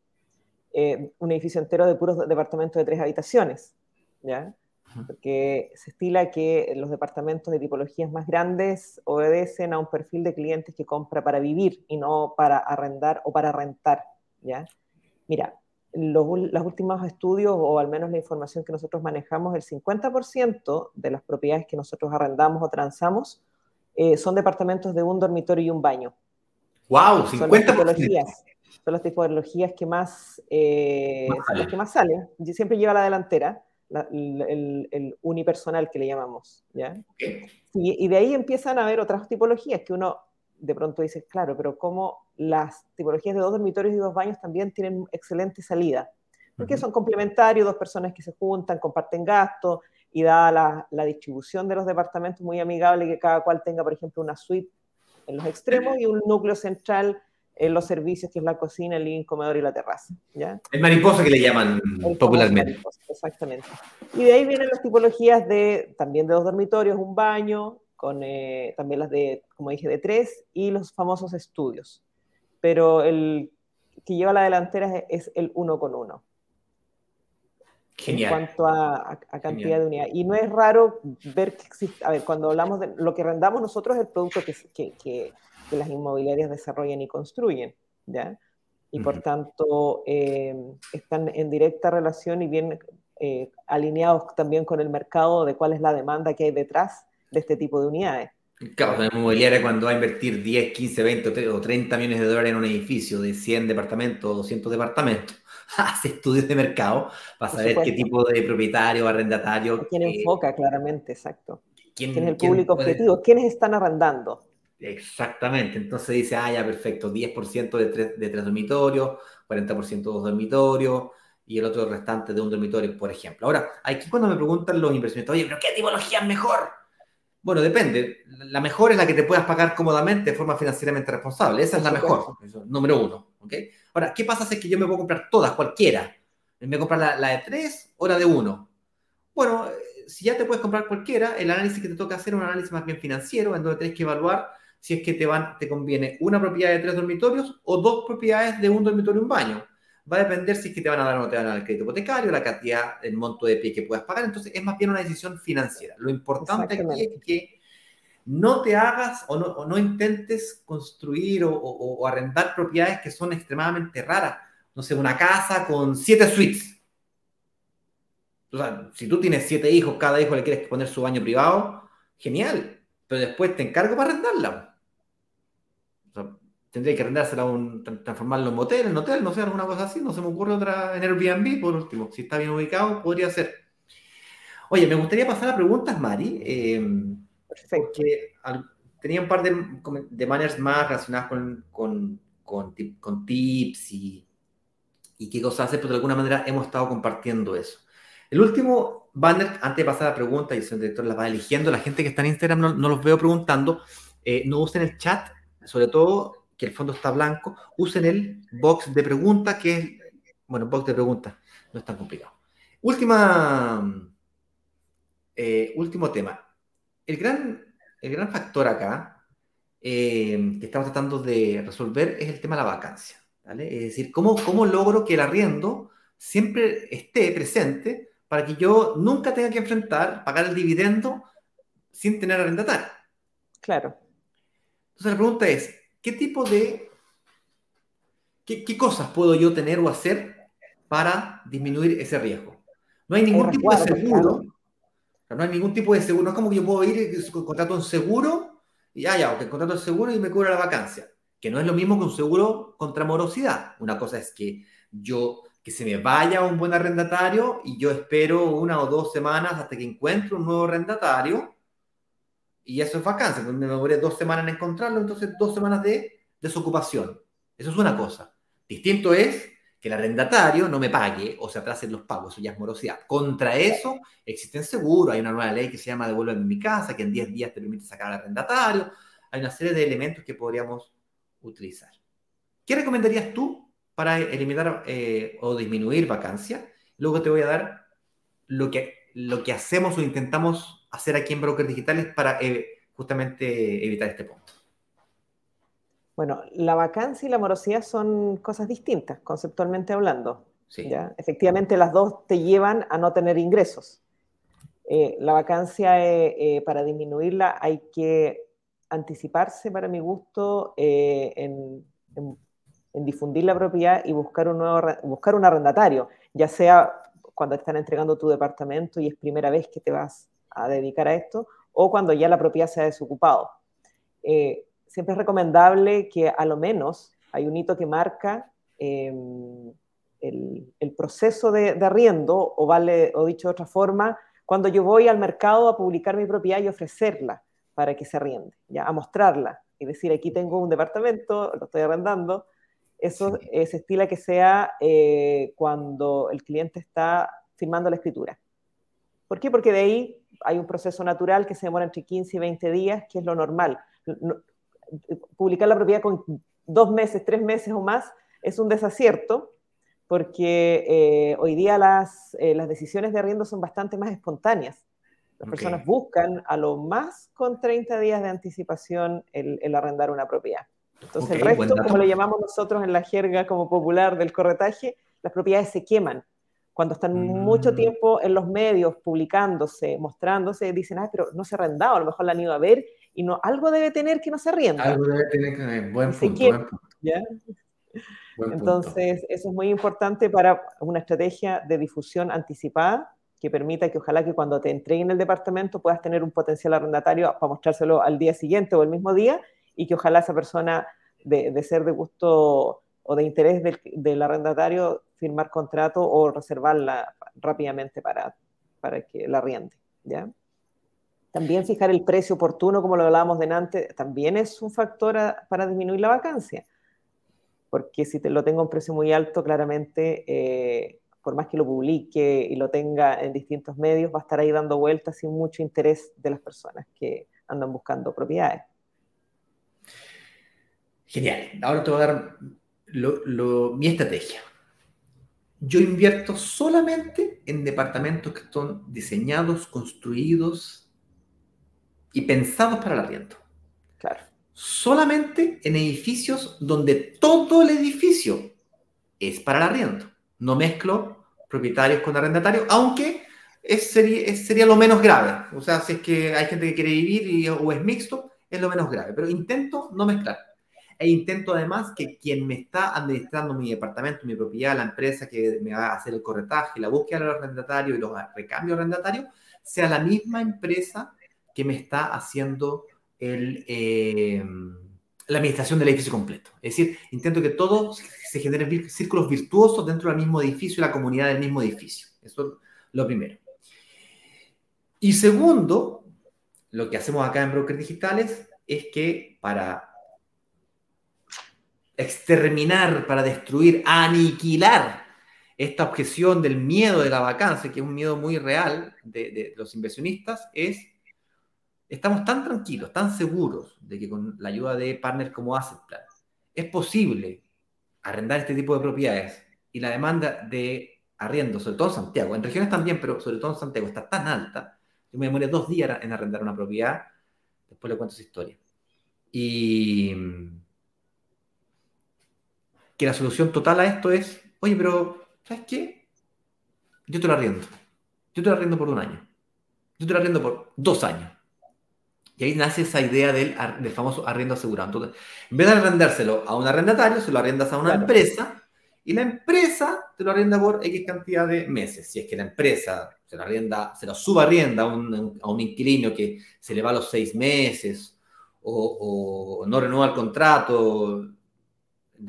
eh, un edificio entero de puros departamentos de tres habitaciones, ¿ya? Porque se estila que los departamentos de tipologías más grandes obedecen a un perfil de clientes que compra para vivir y no para arrendar o para rentar, ¿ya? Mira, los, últimos estudios, o al menos la información que nosotros manejamos, el 50% de las propiedades que nosotros arrendamos o transamos eh, son departamentos de un dormitorio y un baño. ¡Wow! 50%. Son las tipologías, son las tipologías que más, eh, las que más salen. Siempre lleva la delantera, el, unipersonal que le llamamos. ¿ya? Y, y de ahí empiezan a haber otras tipologías que uno de pronto dices, claro, pero como las tipologías de dos dormitorios y dos baños también tienen excelente salida, porque son complementarios, dos personas que se juntan, comparten gastos y da la, distribución de los departamentos muy amigable que cada cual tenga, por ejemplo, una suite en los extremos y un núcleo central en los servicios, que es la cocina, el living, comedor y la terraza. ¿ya? El mariposa que le llaman popularmente. exactamente. Y de ahí vienen las tipologías de también de dos dormitorios, un baño, con eh, también las de, como dije, de tres y los famosos estudios. Pero el que lleva la delantera es, el uno con uno. Genial. En cuanto a, cantidad de unidades. Y no es raro ver que existe, a ver, cuando hablamos de lo que rendamos nosotros es el producto que, que, que, las inmobiliarias desarrollan y construyen, ¿ya? Y por tanto eh, están en directa relación y bien eh, alineados también con el mercado de cuál es la demanda que hay detrás de este tipo de unidades. Claro, la inmobiliaria cuando va a invertir 10, 15, 20 o 30 millones de dólares en un edificio de 100 departamentos o 200 departamentos, hace estudios de mercado para saber qué tipo de propietario arrendatario. ¿Quién enfoca claramente, exacto? ¿Quién, es el público objetivo? ¿Quiénes están arrendando? Exactamente, entonces dice, ah, ya, perfecto, 10% de tres, de tres dormitorios, 40% de dos dormitorios, y el otro restante de un dormitorio, por ejemplo. Ahora, aquí cuando me preguntan los inversionistas, oye, pero ¿qué tipología es mejor? Bueno, depende. La mejor es la que te puedas pagar cómodamente de forma financieramente responsable. Esa es la mejor, número uno. ¿okay? Ahora, ¿qué pasa si es que yo me puedo comprar todas, cualquiera? Me voy a comprar la, la de tres o la de uno. Bueno, si ya te puedes comprar cualquiera, el análisis que te toca hacer es un análisis más bien financiero, en donde tienes que evaluar si es que te, van, te conviene una propiedad de tres dormitorios o dos propiedades de un dormitorio y un baño va a depender si es que te van a dar o no te van a dar el crédito hipotecario, la cantidad, el monto de pie que puedas pagar. Entonces, es más bien una decisión financiera. Lo importante aquí es que no te hagas o no, no intentes construir o, o, arrendar propiedades que son extremadamente raras. No sé, una casa con siete suites. O sea, si tú tienes siete hijos, cada hijo le quieres poner su baño privado, genial. Pero después te encargo para arrendarla tendría que arrendársela un, transformarlo en motel, en hotel, no sé, alguna cosa así, no se me ocurre otra en Airbnb, por último, si está bien ubicado, podría ser. Oye, me gustaría pasar a preguntas, Mari, eh, porque tenía un par de, de maneras más relacionadas con, con, con, tips y, y qué cosas hacer, pero de alguna manera hemos estado compartiendo eso. El último banner, antes de pasar a la pregunta, y el director la va eligiendo, la gente que está en Instagram no, los veo preguntando, eh, no usen el chat, sobre todo que el fondo está blanco, usen el box de preguntas, que es, bueno, box de preguntas, no es tan complicado. Última, eh, último tema. El gran, el gran factor acá eh, que estamos tratando de resolver es el tema de la vacancia. ¿vale? Es decir, ¿cómo, ¿cómo logro que el arriendo siempre esté presente para que yo nunca tenga que enfrentar, pagar el dividendo sin tener arrendatario. Claro. Entonces la pregunta es, ¿qué tipo de, qué, qué cosas puedo yo tener o hacer para disminuir ese riesgo? No hay ningún tipo de seguro. No hay ningún tipo de seguro. No es como que yo puedo ir contrato un seguro y ya, ya, ok, contrato el seguro y me cubra la vacancia. Que no es lo mismo que un seguro contra morosidad. Una cosa es que yo, que se me vaya un buen arrendatario y yo espero una o dos semanas hasta que encuentre un nuevo arrendatario y eso es vacancia. Me demoré dos semanas en encontrarlo, entonces dos semanas de desocupación. Eso es una cosa. Distinto es que el arrendatario no me pague o se atrasen los pagos, eso ya es morosidad. Contra eso existen seguros, hay una nueva ley que se llama Devuélveme mi casa, que en 10 días te permite sacar al arrendatario, hay una serie de elementos que podríamos utilizar. ¿Qué recomendarías tú para eliminar eh, o disminuir vacancia? Luego te voy a dar lo que, lo que hacemos o intentamos hacer aquí en Brokers Digitales para eh, justamente evitar este punto. Bueno, la vacancia y la morosidad son cosas distintas, conceptualmente hablando. Sí. ¿ya? Efectivamente, las dos te llevan a no tener ingresos. Eh, la vacancia, eh, eh, para disminuirla, hay que anticiparse, para mi gusto, eh, en, en- en difundir la propiedad y buscar un, nuevo, buscar un arrendatario, ya sea cuando te están entregando tu departamento y es primera vez que te vas a dedicar a esto, o cuando ya la propiedad se ha desocupado. Eh, siempre es recomendable que a lo menos hay un hito que marca eh, el, el proceso de, de arriendo, o, vale, o dicho de otra forma, cuando yo voy al mercado a publicar mi propiedad y ofrecerla para que se arriende, ¿ya? a mostrarla y decir, aquí tengo un departamento, lo estoy arrendando. Eso Sí. eh, se estila que sea eh, cuando el cliente está firmando la escritura. ¿Por qué? Porque de ahí hay un proceso natural que se demora entre 15 y 20 días, que es lo normal. No- publicar la propiedad con dos meses, tres meses o más es un desacierto, porque eh, hoy día las, eh, las decisiones de arriendo son bastante más espontáneas. Las Ok. personas buscan a lo más con 30 días de anticipación el, el arrendar una propiedad. Entonces Ok, el resto, como lo llamamos nosotros en la jerga como popular del corretaje, las propiedades se queman. Cuando están Mm. mucho tiempo en los medios publicándose, mostrándose, dicen, ah, pero no se ha arrendado, a lo mejor la han ido a ver y no, algo debe tener que no se arrienda. Algo debe tener que... Buen Se punto, quiere- buen punto. ¿ya? buen punto. Entonces, eso es muy importante para una estrategia de difusión anticipada que permita que ojalá que cuando te entreguen el departamento puedas tener un potencial arrendatario para mostrárselo al día siguiente o el mismo día y que ojalá esa persona de, de ser de gusto o de interés del, del arrendatario firmar contrato o reservarla rápidamente para, para que la arriende. ¿ya? También fijar el precio oportuno, como lo hablábamos delante, también es un factor para disminuir la vacancia porque si te lo tengo a un precio muy alto, claramente, eh, por más que lo publique y lo tenga en distintos medios, va a estar ahí dando vueltas sin mucho interés de las personas que andan buscando propiedades. Genial. Ahora te voy a dar mi estrategia. Yo invierto solamente en departamentos que están diseñados, construidos y pensados para el arriendo. Claro. Solamente en edificios donde todo el edificio es para el arriendo. No mezclo propietarios con arrendatarios, aunque es, sería, es- sería lo menos grave. O sea, si es que hay gente que quiere vivir y, o es mixto, es lo menos grave. Pero intento no mezclar. E intento además que quien me está administrando mi departamento, mi propiedad, la empresa que me va a hacer el corretaje, la búsqueda de los arrendatarios y los recambios arrendatarios, sea la misma empresa que me está haciendo eh, la administración del edificio completo. Es decir, intento que todo se generen círculos virtuosos dentro del mismo edificio y la comunidad del mismo edificio. Eso es lo primero. Y segundo, lo que hacemos acá en Brokers Digitales es que para exterminar, para destruir, aniquilar esta objeción del miedo de la vacancia, que es un miedo muy real de, los inversionistas, es estamos tan tranquilos, tan seguros de que con la ayuda de partners como Asset es posible arrendar este tipo de propiedades y la demanda de arriendo, sobre todo en Santiago, en regiones también, pero sobre todo en Santiago, está tan alta, yo me demoré dos días en arrendar una propiedad, después le cuento esa historia. Y que la solución total a esto es, oye, pero ¿sabes qué? Yo te lo arriendo. Yo te lo arriendo por un año. Yo te lo arriendo por dos años. Y ahí nace esa idea del, del famoso arriendo asegurado. Entonces, en vez de arrendárselo a un arrendatario, se lo arrendas a una empresa y la empresa te lo arrienda por X cantidad de meses. Si es que la empresa se lo arrienda, se lo subarrienda a un, a un inquilino que se le va a los seis meses o, no renueva el contrato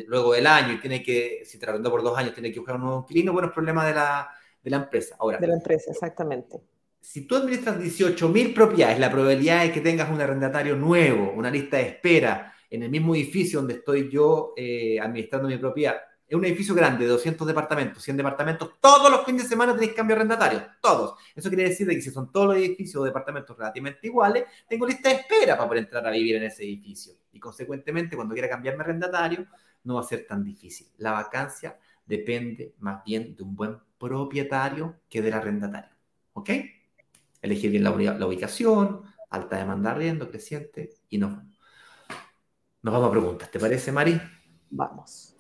luego del año y tiene que, si te arrendó por dos años, tiene que buscar un nuevo inquilino, bueno, es problema de la, de la empresa. Ahora, de la empresa, exactamente si tú administras 18.000 propiedades, la probabilidad de que tengas un arrendatario nuevo, una lista de espera en el mismo edificio donde estoy yo eh, administrando mi propiedad, es un edificio grande de 200 departamentos, 100 departamentos, todos los fines de semana tenéis cambio arrendatario, todos. Eso quiere decir que si son todos los edificios o departamentos relativamente iguales, tengo lista de espera para poder entrar a vivir en ese edificio. Y consecuentemente, cuando quiera cambiarme arrendatario, no va a ser tan difícil. La vacancia depende más bien de un buen propietario que del arrendatario. ¿Ok? elegir bien la, ubicación, alta demanda arriendo, creciente, y no. Nos vamos a preguntas. ¿Te parece, Mari? Vamos.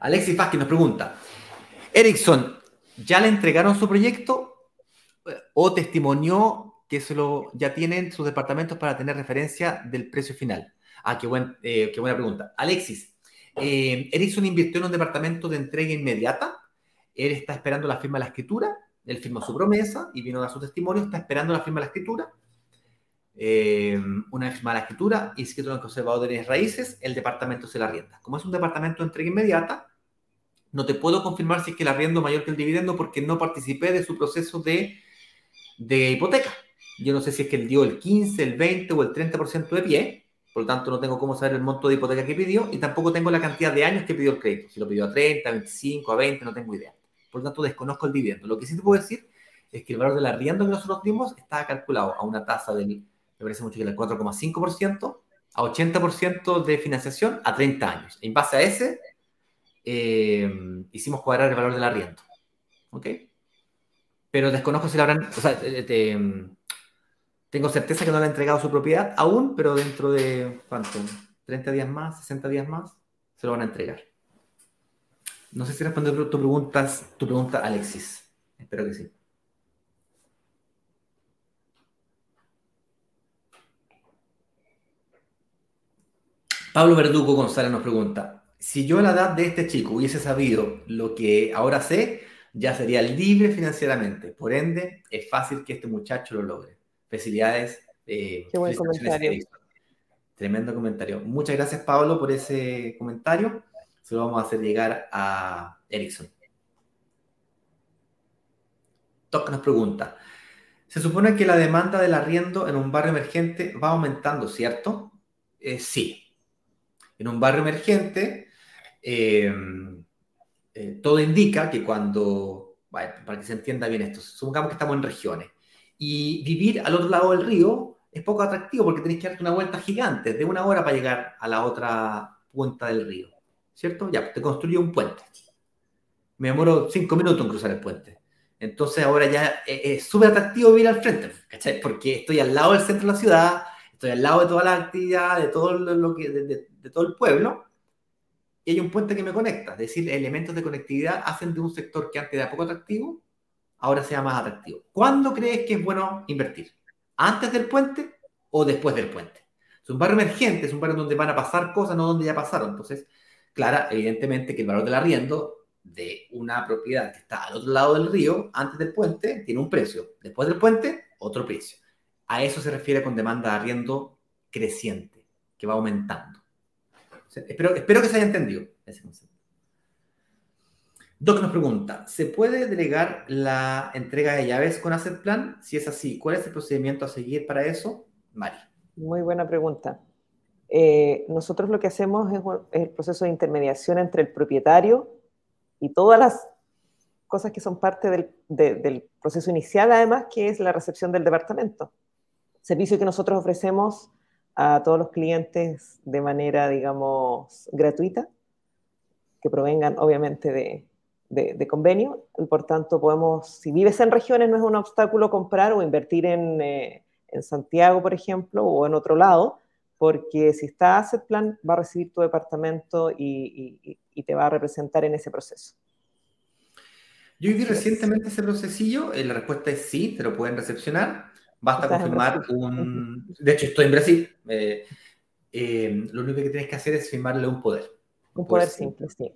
Alexis Vázquez nos pregunta, Ericsson, ¿ya le entregaron su proyecto o testimonió que se lo, ya tienen sus departamentos para tener referencia del precio final? Ah, qué, buen, eh, qué buena pregunta. Alexis, eh, Ericsson invirtió en un departamento de entrega inmediata él está esperando la firma de la escritura, él firmó su promesa y vino a dar su testimonio, está esperando la firma de la escritura. Eh, una vez firmada la escritura, inscrito en el conservador de bienes raíces, el departamento se la arrienda. Como es un departamento de entrega inmediata, no te puedo confirmar si es que el arriendo mayor que el dividendo porque no participé de su proceso de, de hipoteca. Yo no sé si es que él dio el 15, el 20 o el 30% de pie, por lo tanto no tengo cómo saber el monto de hipoteca que pidió y tampoco tengo la cantidad de años que pidió el crédito. Si lo pidió a 30, a 25, a 20, no tengo idea por lo tanto desconozco el dividendo. Lo que sí te puedo decir es que el valor del arriendo que nosotros dimos está calculado a una tasa del, me parece mucho que del 4,5%, a 80% de financiación a 30 años. En base a ese, eh, hicimos cuadrar el valor del arriendo. ¿Ok? Pero desconozco si lo habrán, o sea, tengo certeza que no le han entregado su propiedad aún, pero dentro de, ¿cuánto? 30 días más, 60 días más, se lo van a entregar. No sé si responde tu, preguntas, tu pregunta, Alexis. Espero que sí. Pablo Verdugo González nos pregunta, si yo a la edad de este chico hubiese sabido lo que ahora sé, ya sería libre financieramente. Por ende, es fácil que este muchacho lo logre. Felicidades. Eh, Qué buen comentario. Tremendo comentario. Muchas gracias, Pablo, por ese comentario se lo vamos a hacer llegar a Ericsson. Toca nos pregunta, se supone que la demanda del arriendo en un barrio emergente va aumentando, ¿cierto? Eh, sí. En un barrio emergente, eh, eh, todo indica que cuando, para que se entienda bien esto, supongamos que estamos en regiones y vivir al otro lado del río es poco atractivo porque tenéis que darte una vuelta gigante de una hora para llegar a la otra punta del río. ¿cierto? Ya, te construyo un puente. Me demoro cinco minutos en cruzar el puente. Entonces ahora ya es súper atractivo vivir al frente, ¿cachai? Porque estoy al lado del centro de la ciudad, estoy al lado de toda la actividad, de todo, lo que, de, todo el pueblo, y hay un puente que me conecta. Es decir, elementos de conectividad hacen de un sector que antes era poco atractivo, ahora sea más atractivo. ¿Cuándo crees que es bueno invertir? ¿Antes del puente o después del puente? Es un barrio emergente, es un barrio donde van a pasar cosas, no donde ya pasaron. Entonces, clara, evidentemente, que el valor del arriendo de una propiedad que está al otro lado del río, antes del puente, tiene un precio. Después del puente, otro precio. A eso se refiere con demanda de arriendo creciente, que va aumentando. espero, espero que se haya entendido ese concepto. Doc nos pregunta, ¿se puede delegar la entrega de llaves con Asset Plan? Si es así, ¿cuál es el procedimiento a seguir para eso? Mari. Muy buena pregunta. Eh, nosotros lo que hacemos es, el proceso de intermediación entre el propietario y todas las cosas que son parte del, proceso inicial, además, que es la recepción del departamento. Servicio que nosotros ofrecemos a todos los clientes de manera, digamos, gratuita, que provengan obviamente de, convenio. Y por tanto, podemos, si vives en regiones, no es un obstáculo comprar o invertir en, eh, en Santiago, por ejemplo, o en otro lado, porque si está Asset Plan, va a recibir tu departamento y, y- y te va a representar en ese proceso. Yo viví es. recientemente ese procesillo, eh, la respuesta es sí, te lo pueden recepcionar. Basta confirmar un... De hecho, estoy en Brasil. eh, eh, lo único que tienes que hacer es firmarle un poder. Un poder simple, sí.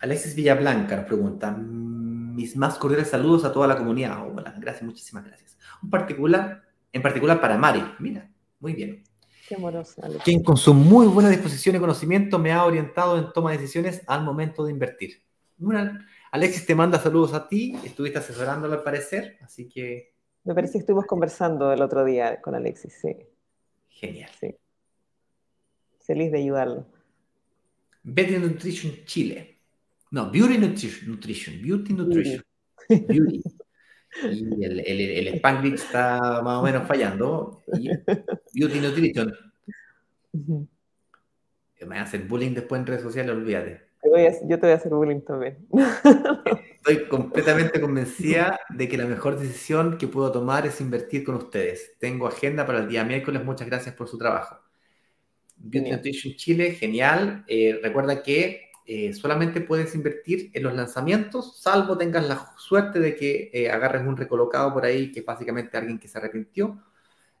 Alexis Villablanca nos pregunta, mis más cordiales saludos a toda la comunidad. Hola, gracias, muchísimas gracias. Un particular, en particular para Mari, mira, muy bien. Qué amorosa, Alex. Quien con su muy buena disposición y conocimiento me ha orientado en toma de decisiones al momento de invertir. Una- Alexis te manda saludos a ti, estuviste asesorándolo al parecer, así que Me parece que estuvimos conversando el otro día con Alexis, sí, genial. sí. Feliz de ayudarlo. Beauty Nutrition Chile. No, Beauty Nutrition, Nutrition Beauty Nutrition. Beauty. Y el, el, el Spanglish está más o menos fallando. Y Beauty Nutrition. Me van a hacer bullying después en redes sociales, olvídate. Yo te voy a hacer bullying también. Estoy completamente convencida de que la mejor decisión que puedo tomar es invertir con ustedes. Tengo agenda para el día miércoles. Muchas gracias por su trabajo. Beauty. Nutrition Chile, genial. Eh, recuerda que eh, solamente puedes invertir en los lanzamientos, salvo tengas la suerte de que eh, agarres un recolocado por ahí, que es básicamente alguien que se arrepintió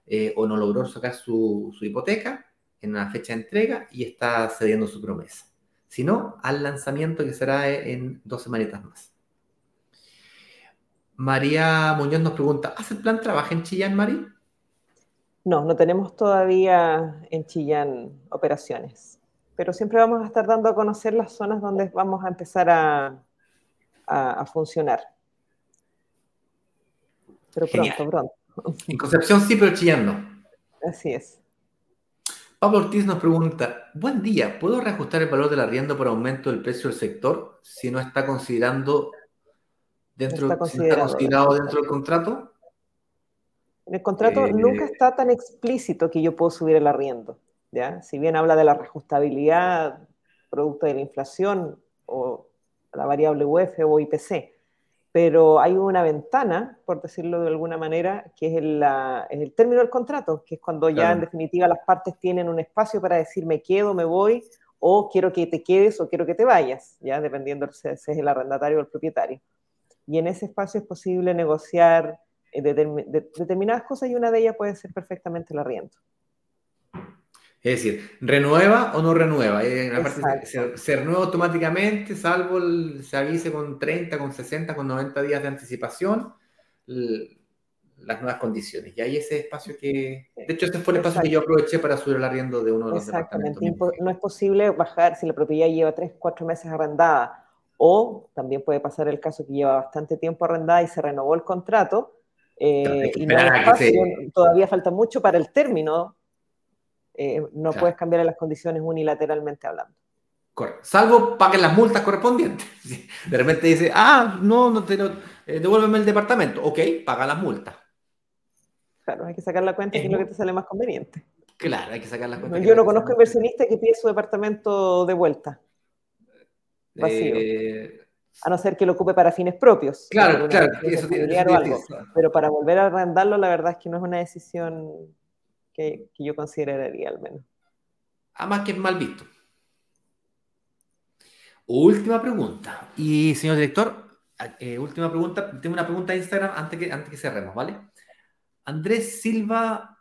eh, o no logró sacar su, hipoteca en una fecha de entrega y está cediendo su promesa. Si no, al lanzamiento que será en dos semanitas más. María Muñoz nos pregunta, ¿hace plan trabaja en Chillán, Mari? No, no tenemos todavía en Chillán operaciones, pero siempre vamos a estar dando a conocer las zonas donde vamos a empezar a, a- a funcionar. Pero Genial. pronto, pronto. En Concepción sí, pero Chillán no. Así es. Pablo Ortiz nos pregunta, buen día, ¿puedo reajustar el valor del arriendo por aumento del precio del sector si no está considerando dentro, está si considerado dentro del contrato? En el contrato Eh, nunca está tan explícito que yo puedo subir el arriendo, ¿ya? Si bien habla de la reajustabilidad producto de la inflación o la variable UF o IPC, pero hay una ventana, por decirlo de alguna manera, que es el, la- es el término del contrato, que es cuando ya Claro. en definitiva las partes tienen un espacio para decir me quedo, me voy, o quiero que te quedes o quiero que te vayas, ya dependiendo si es el arrendatario o el propietario. Y en ese espacio es posible negociar eh, determi- de- determinadas cosas y una de ellas puede ser perfectamente el arriendo. Es decir, ¿renueva o no renueva? Eh, parte se, se renueva automáticamente, salvo el- se avise con 30, con 60, con 90 días de anticipación l- las nuevas condiciones. Y hay ese espacio que... De hecho, ese fue el espacio que yo aproveché para subir el arriendo de uno de los Exactamente. departamentos. No es posible bajar si la propiedad lleva 3, 4 meses arrendada o también puede pasar el caso que lleva bastante tiempo arrendada y se renovó el contrato eh, y no hay espacio, se- todavía falta mucho para el término. Eh, no Claro. puedes cambiar las condiciones unilateralmente hablando. Correcto. Salvo paguen las multas correspondientes. De repente dice, ah, no, no te lo, eh, devuélveme el departamento. Ok, paga las multas. Claro, hay que sacar la cuenta Es que es lo que te sale más conveniente. Claro, hay que sacar las cuentas. Yo no conozco inversionista que pide su departamento de vuelta, vacío. Eh, a no ser que lo ocupe para fines propios. claro, claro. Eso tiene- algo. Pero para volver a arrendarlo, la verdad es que no es una decisión que, yo consideraría al menos. Además que es mal visto. Última pregunta. Y señor director, eh, última pregunta. Tengo una pregunta de Instagram antes que, antes que cerremos, ¿vale? Andrés Silva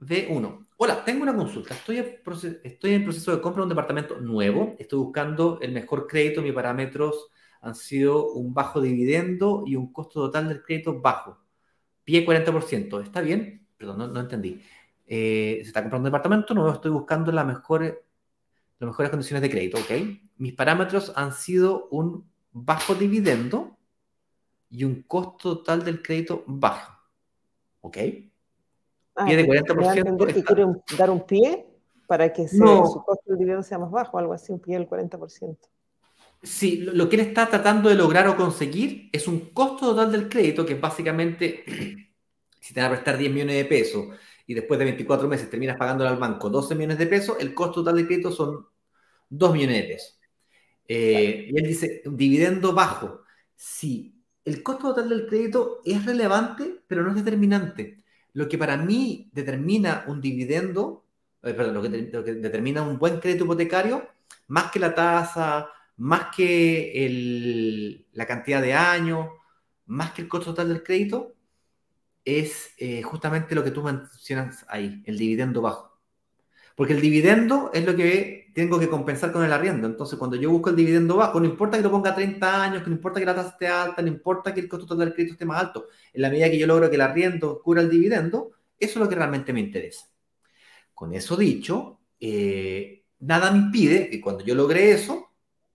V1. Hola, tengo una consulta. Estoy en, proce- estoy en proceso de compra de un departamento nuevo. Estoy buscando el mejor crédito. Mis parámetros han sido un bajo dividendo y un costo total del crédito bajo. Pie 40%. ¿Está bien? Perdón, no entendí. Eh, se está comprando un departamento nuevo. Estoy buscando las mejores, las mejores condiciones de crédito, ¿ok? Mis parámetros han sido un bajo dividendo y un costo total del crédito bajo. ¿Ok? Ah, Pie de me da a 40% entender que está- quiere un- dar un pie para que se- No. su costo de dividendo sea más bajo, algo así, un pie del 40%. Sí, lo, lo que él está tratando de lograr o conseguir es un costo total del crédito, que es básicamente, si te van a prestar 10 millones de pesos y después de 24 meses terminas pagándole al banco 12 millones de pesos, el costo total del crédito son 2 millones de pesos. Eh, y él dice, dividendo bajo. Sí, el costo total del crédito es relevante, pero no es determinante. lo que para mí determina un dividendo, eh, perdón, lo que, lo que determina un buen crédito hipotecario, más que la tasa, más que el- la cantidad de años, más que el costo total del crédito, es eh, justamente lo que tú mencionas ahí, el dividendo bajo. Porque el dividendo es lo que tengo que compensar con el arriendo. Entonces, cuando yo busco el dividendo bajo, no importa que lo ponga a 30 años, que no importa que la tasa esté alta, no importa que el costo total del crédito esté más alto. En la medida que yo logro que el arriendo cubra el dividendo, eso es lo que realmente me interesa. Con eso dicho, eh, nada me impide que cuando yo logre eso,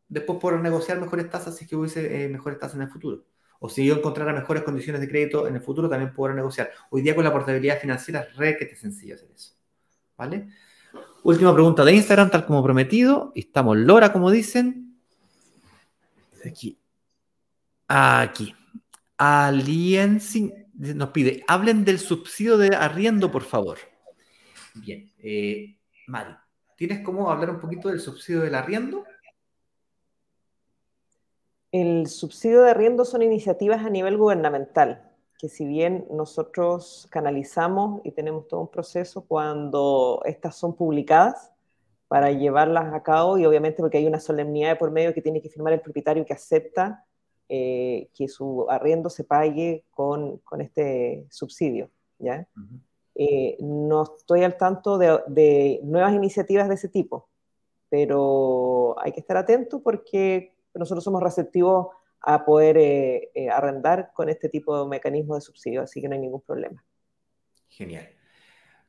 después pueda negociar mejores tasas si es que hubiese eh, mejores tasas en el futuro. O si yo encontrara mejores condiciones de crédito en el futuro, también puedo negociar. Hoy día con la portabilidad financiera es re que te sencillo hacer eso. ¿Vale? Última pregunta de Instagram, tal como prometido. Estamos Lora, como dicen. Aquí. Aquí. Aliensi nos pide, hablen del subsidio de arriendo, por favor. Bien. Eh, Mari, ¿tienes cómo hablar un poquito del subsidio del arriendo? El subsidio de arriendo son iniciativas a nivel gubernamental, que si bien nosotros canalizamos y tenemos todo un proceso cuando estas son publicadas para llevarlas a cabo y obviamente porque hay una solemnidad de por medio que tiene que firmar el propietario que acepta eh, que su arriendo se pague con, con este subsidio, ¿ya? Eh, no estoy al tanto de, de nuevas iniciativas de ese tipo, pero hay que estar atento porque nosotros somos receptivos a poder eh, eh, arrendar con este tipo de mecanismo de subsidio, así que no hay ningún problema. Genial.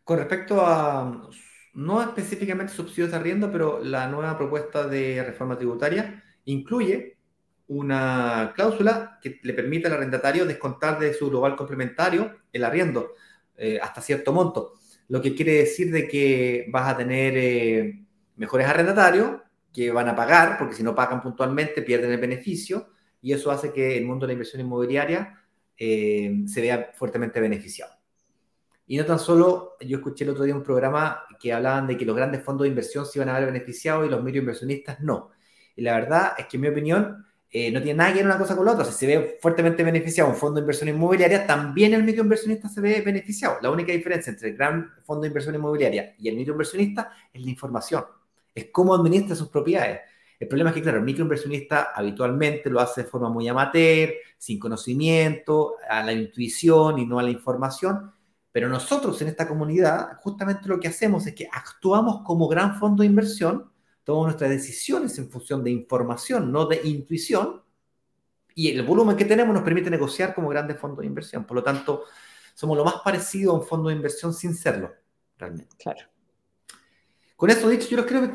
Con respecto a, no específicamente subsidios de arriendo, pero la nueva propuesta de reforma tributaria incluye una cláusula que le permite al arrendatario descontar de su global complementario el arriendo eh, hasta cierto monto. Lo que quiere decir de que vas a tener mejores arrendatarios que van a pagar, porque si no pagan puntualmente pierden el beneficio, y eso hace que el mundo de la inversión inmobiliaria eh, se vea fuertemente beneficiado. Y no tan solo, yo escuché el otro día un programa que hablaban de que los grandes fondos de inversión se iban a ver beneficiados y los microinversionistas no. Y la verdad es que en mi opinión eh, no tiene nada que ver una cosa con la otra. Si se ve fuertemente beneficiado un fondo de inversión inmobiliaria, también el microinversionista se ve beneficiado. La única diferencia entre el gran fondo de inversión inmobiliaria y el microinversionista es la información. Es cómo administra sus propiedades. El problema es que, claro, el microinversionista habitualmente lo hace de forma muy amateur, sin conocimiento, a la intuición y no a la información. Pero nosotros en esta comunidad, justamente lo que hacemos es que actuamos como gran fondo de inversión, tomamos nuestras decisiones en función de información, no de intuición, y el volumen que tenemos nos permite negociar como grandes fondos de inversión. Por lo tanto, somos lo más parecido a un fondo de inversión sin serlo, realmente. Claro. Con eso dicho, yo los quiero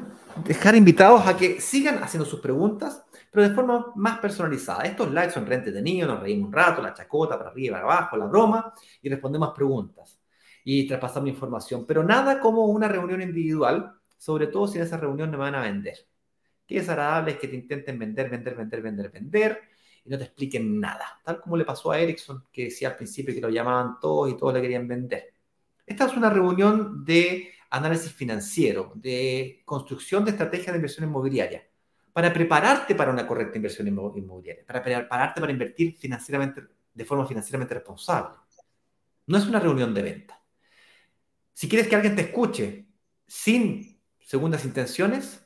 dejar invitados a que sigan haciendo sus preguntas, pero de forma más personalizada. Estos lives son re entretenidos, nos reímos un rato, la chacota para arriba para abajo, la broma, y respondemos preguntas y traspasamos información, pero nada como una reunión individual, sobre todo si en esa reunión me van a vender. Qué desagradable es que te intenten vender, vender, vender, vender, vender y no te expliquen nada, tal como le pasó a Ericsson, que decía al principio que lo llamaban todos y todos le querían vender. Esta es una reunión de análisis financiero, de construcción de estrategias de inversión inmobiliaria, para prepararte para una correcta inversión inmobiliaria, para prepararte para invertir financieramente, de forma financieramente responsable. No es una reunión de venta. Si quieres que alguien te escuche sin segundas intenciones,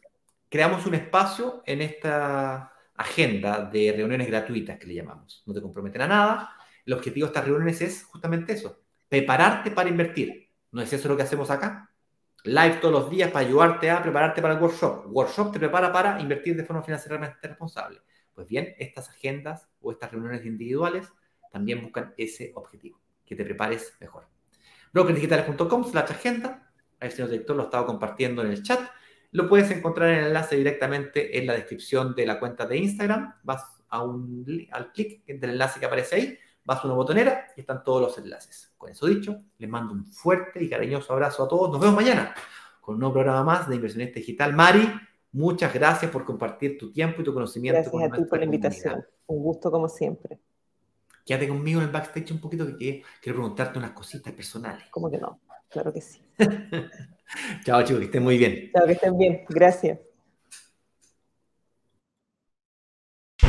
creamos un espacio en esta agenda de reuniones gratuitas que le llamamos. No te comprometen a nada. El objetivo de estas reuniones es justamente eso, prepararte para invertir. ¿No es eso lo que hacemos acá? Live todos los días para ayudarte a prepararte para el workshop. Workshop te prepara para invertir de forma financieramente responsable. Pues bien, estas agendas o estas reuniones individuales también buscan ese objetivo, que te prepares mejor. brokersdigitales.com slash agenda. Ahí el señor director lo estaba compartiendo en el chat. Lo puedes encontrar en el enlace directamente en la descripción de la cuenta de Instagram. Vas a un, al clic del enlace que aparece ahí, vas a una botonera y están todos los enlaces. Con eso dicho, les mando un fuerte y cariñoso abrazo a todos. Nos vemos mañana con un nuevo programa más de Inversionista Digital. Mari, muchas gracias por compartir tu tiempo y tu conocimiento. Gracias con a ti por la invitación. comunidad. Un gusto como siempre. Quédate conmigo en el backstage un poquito que quiero preguntarte unas cositas personales. ¿Cómo que no? Claro que sí. Chao chicos, que estén muy bien. Chao, que estén bien. Gracias.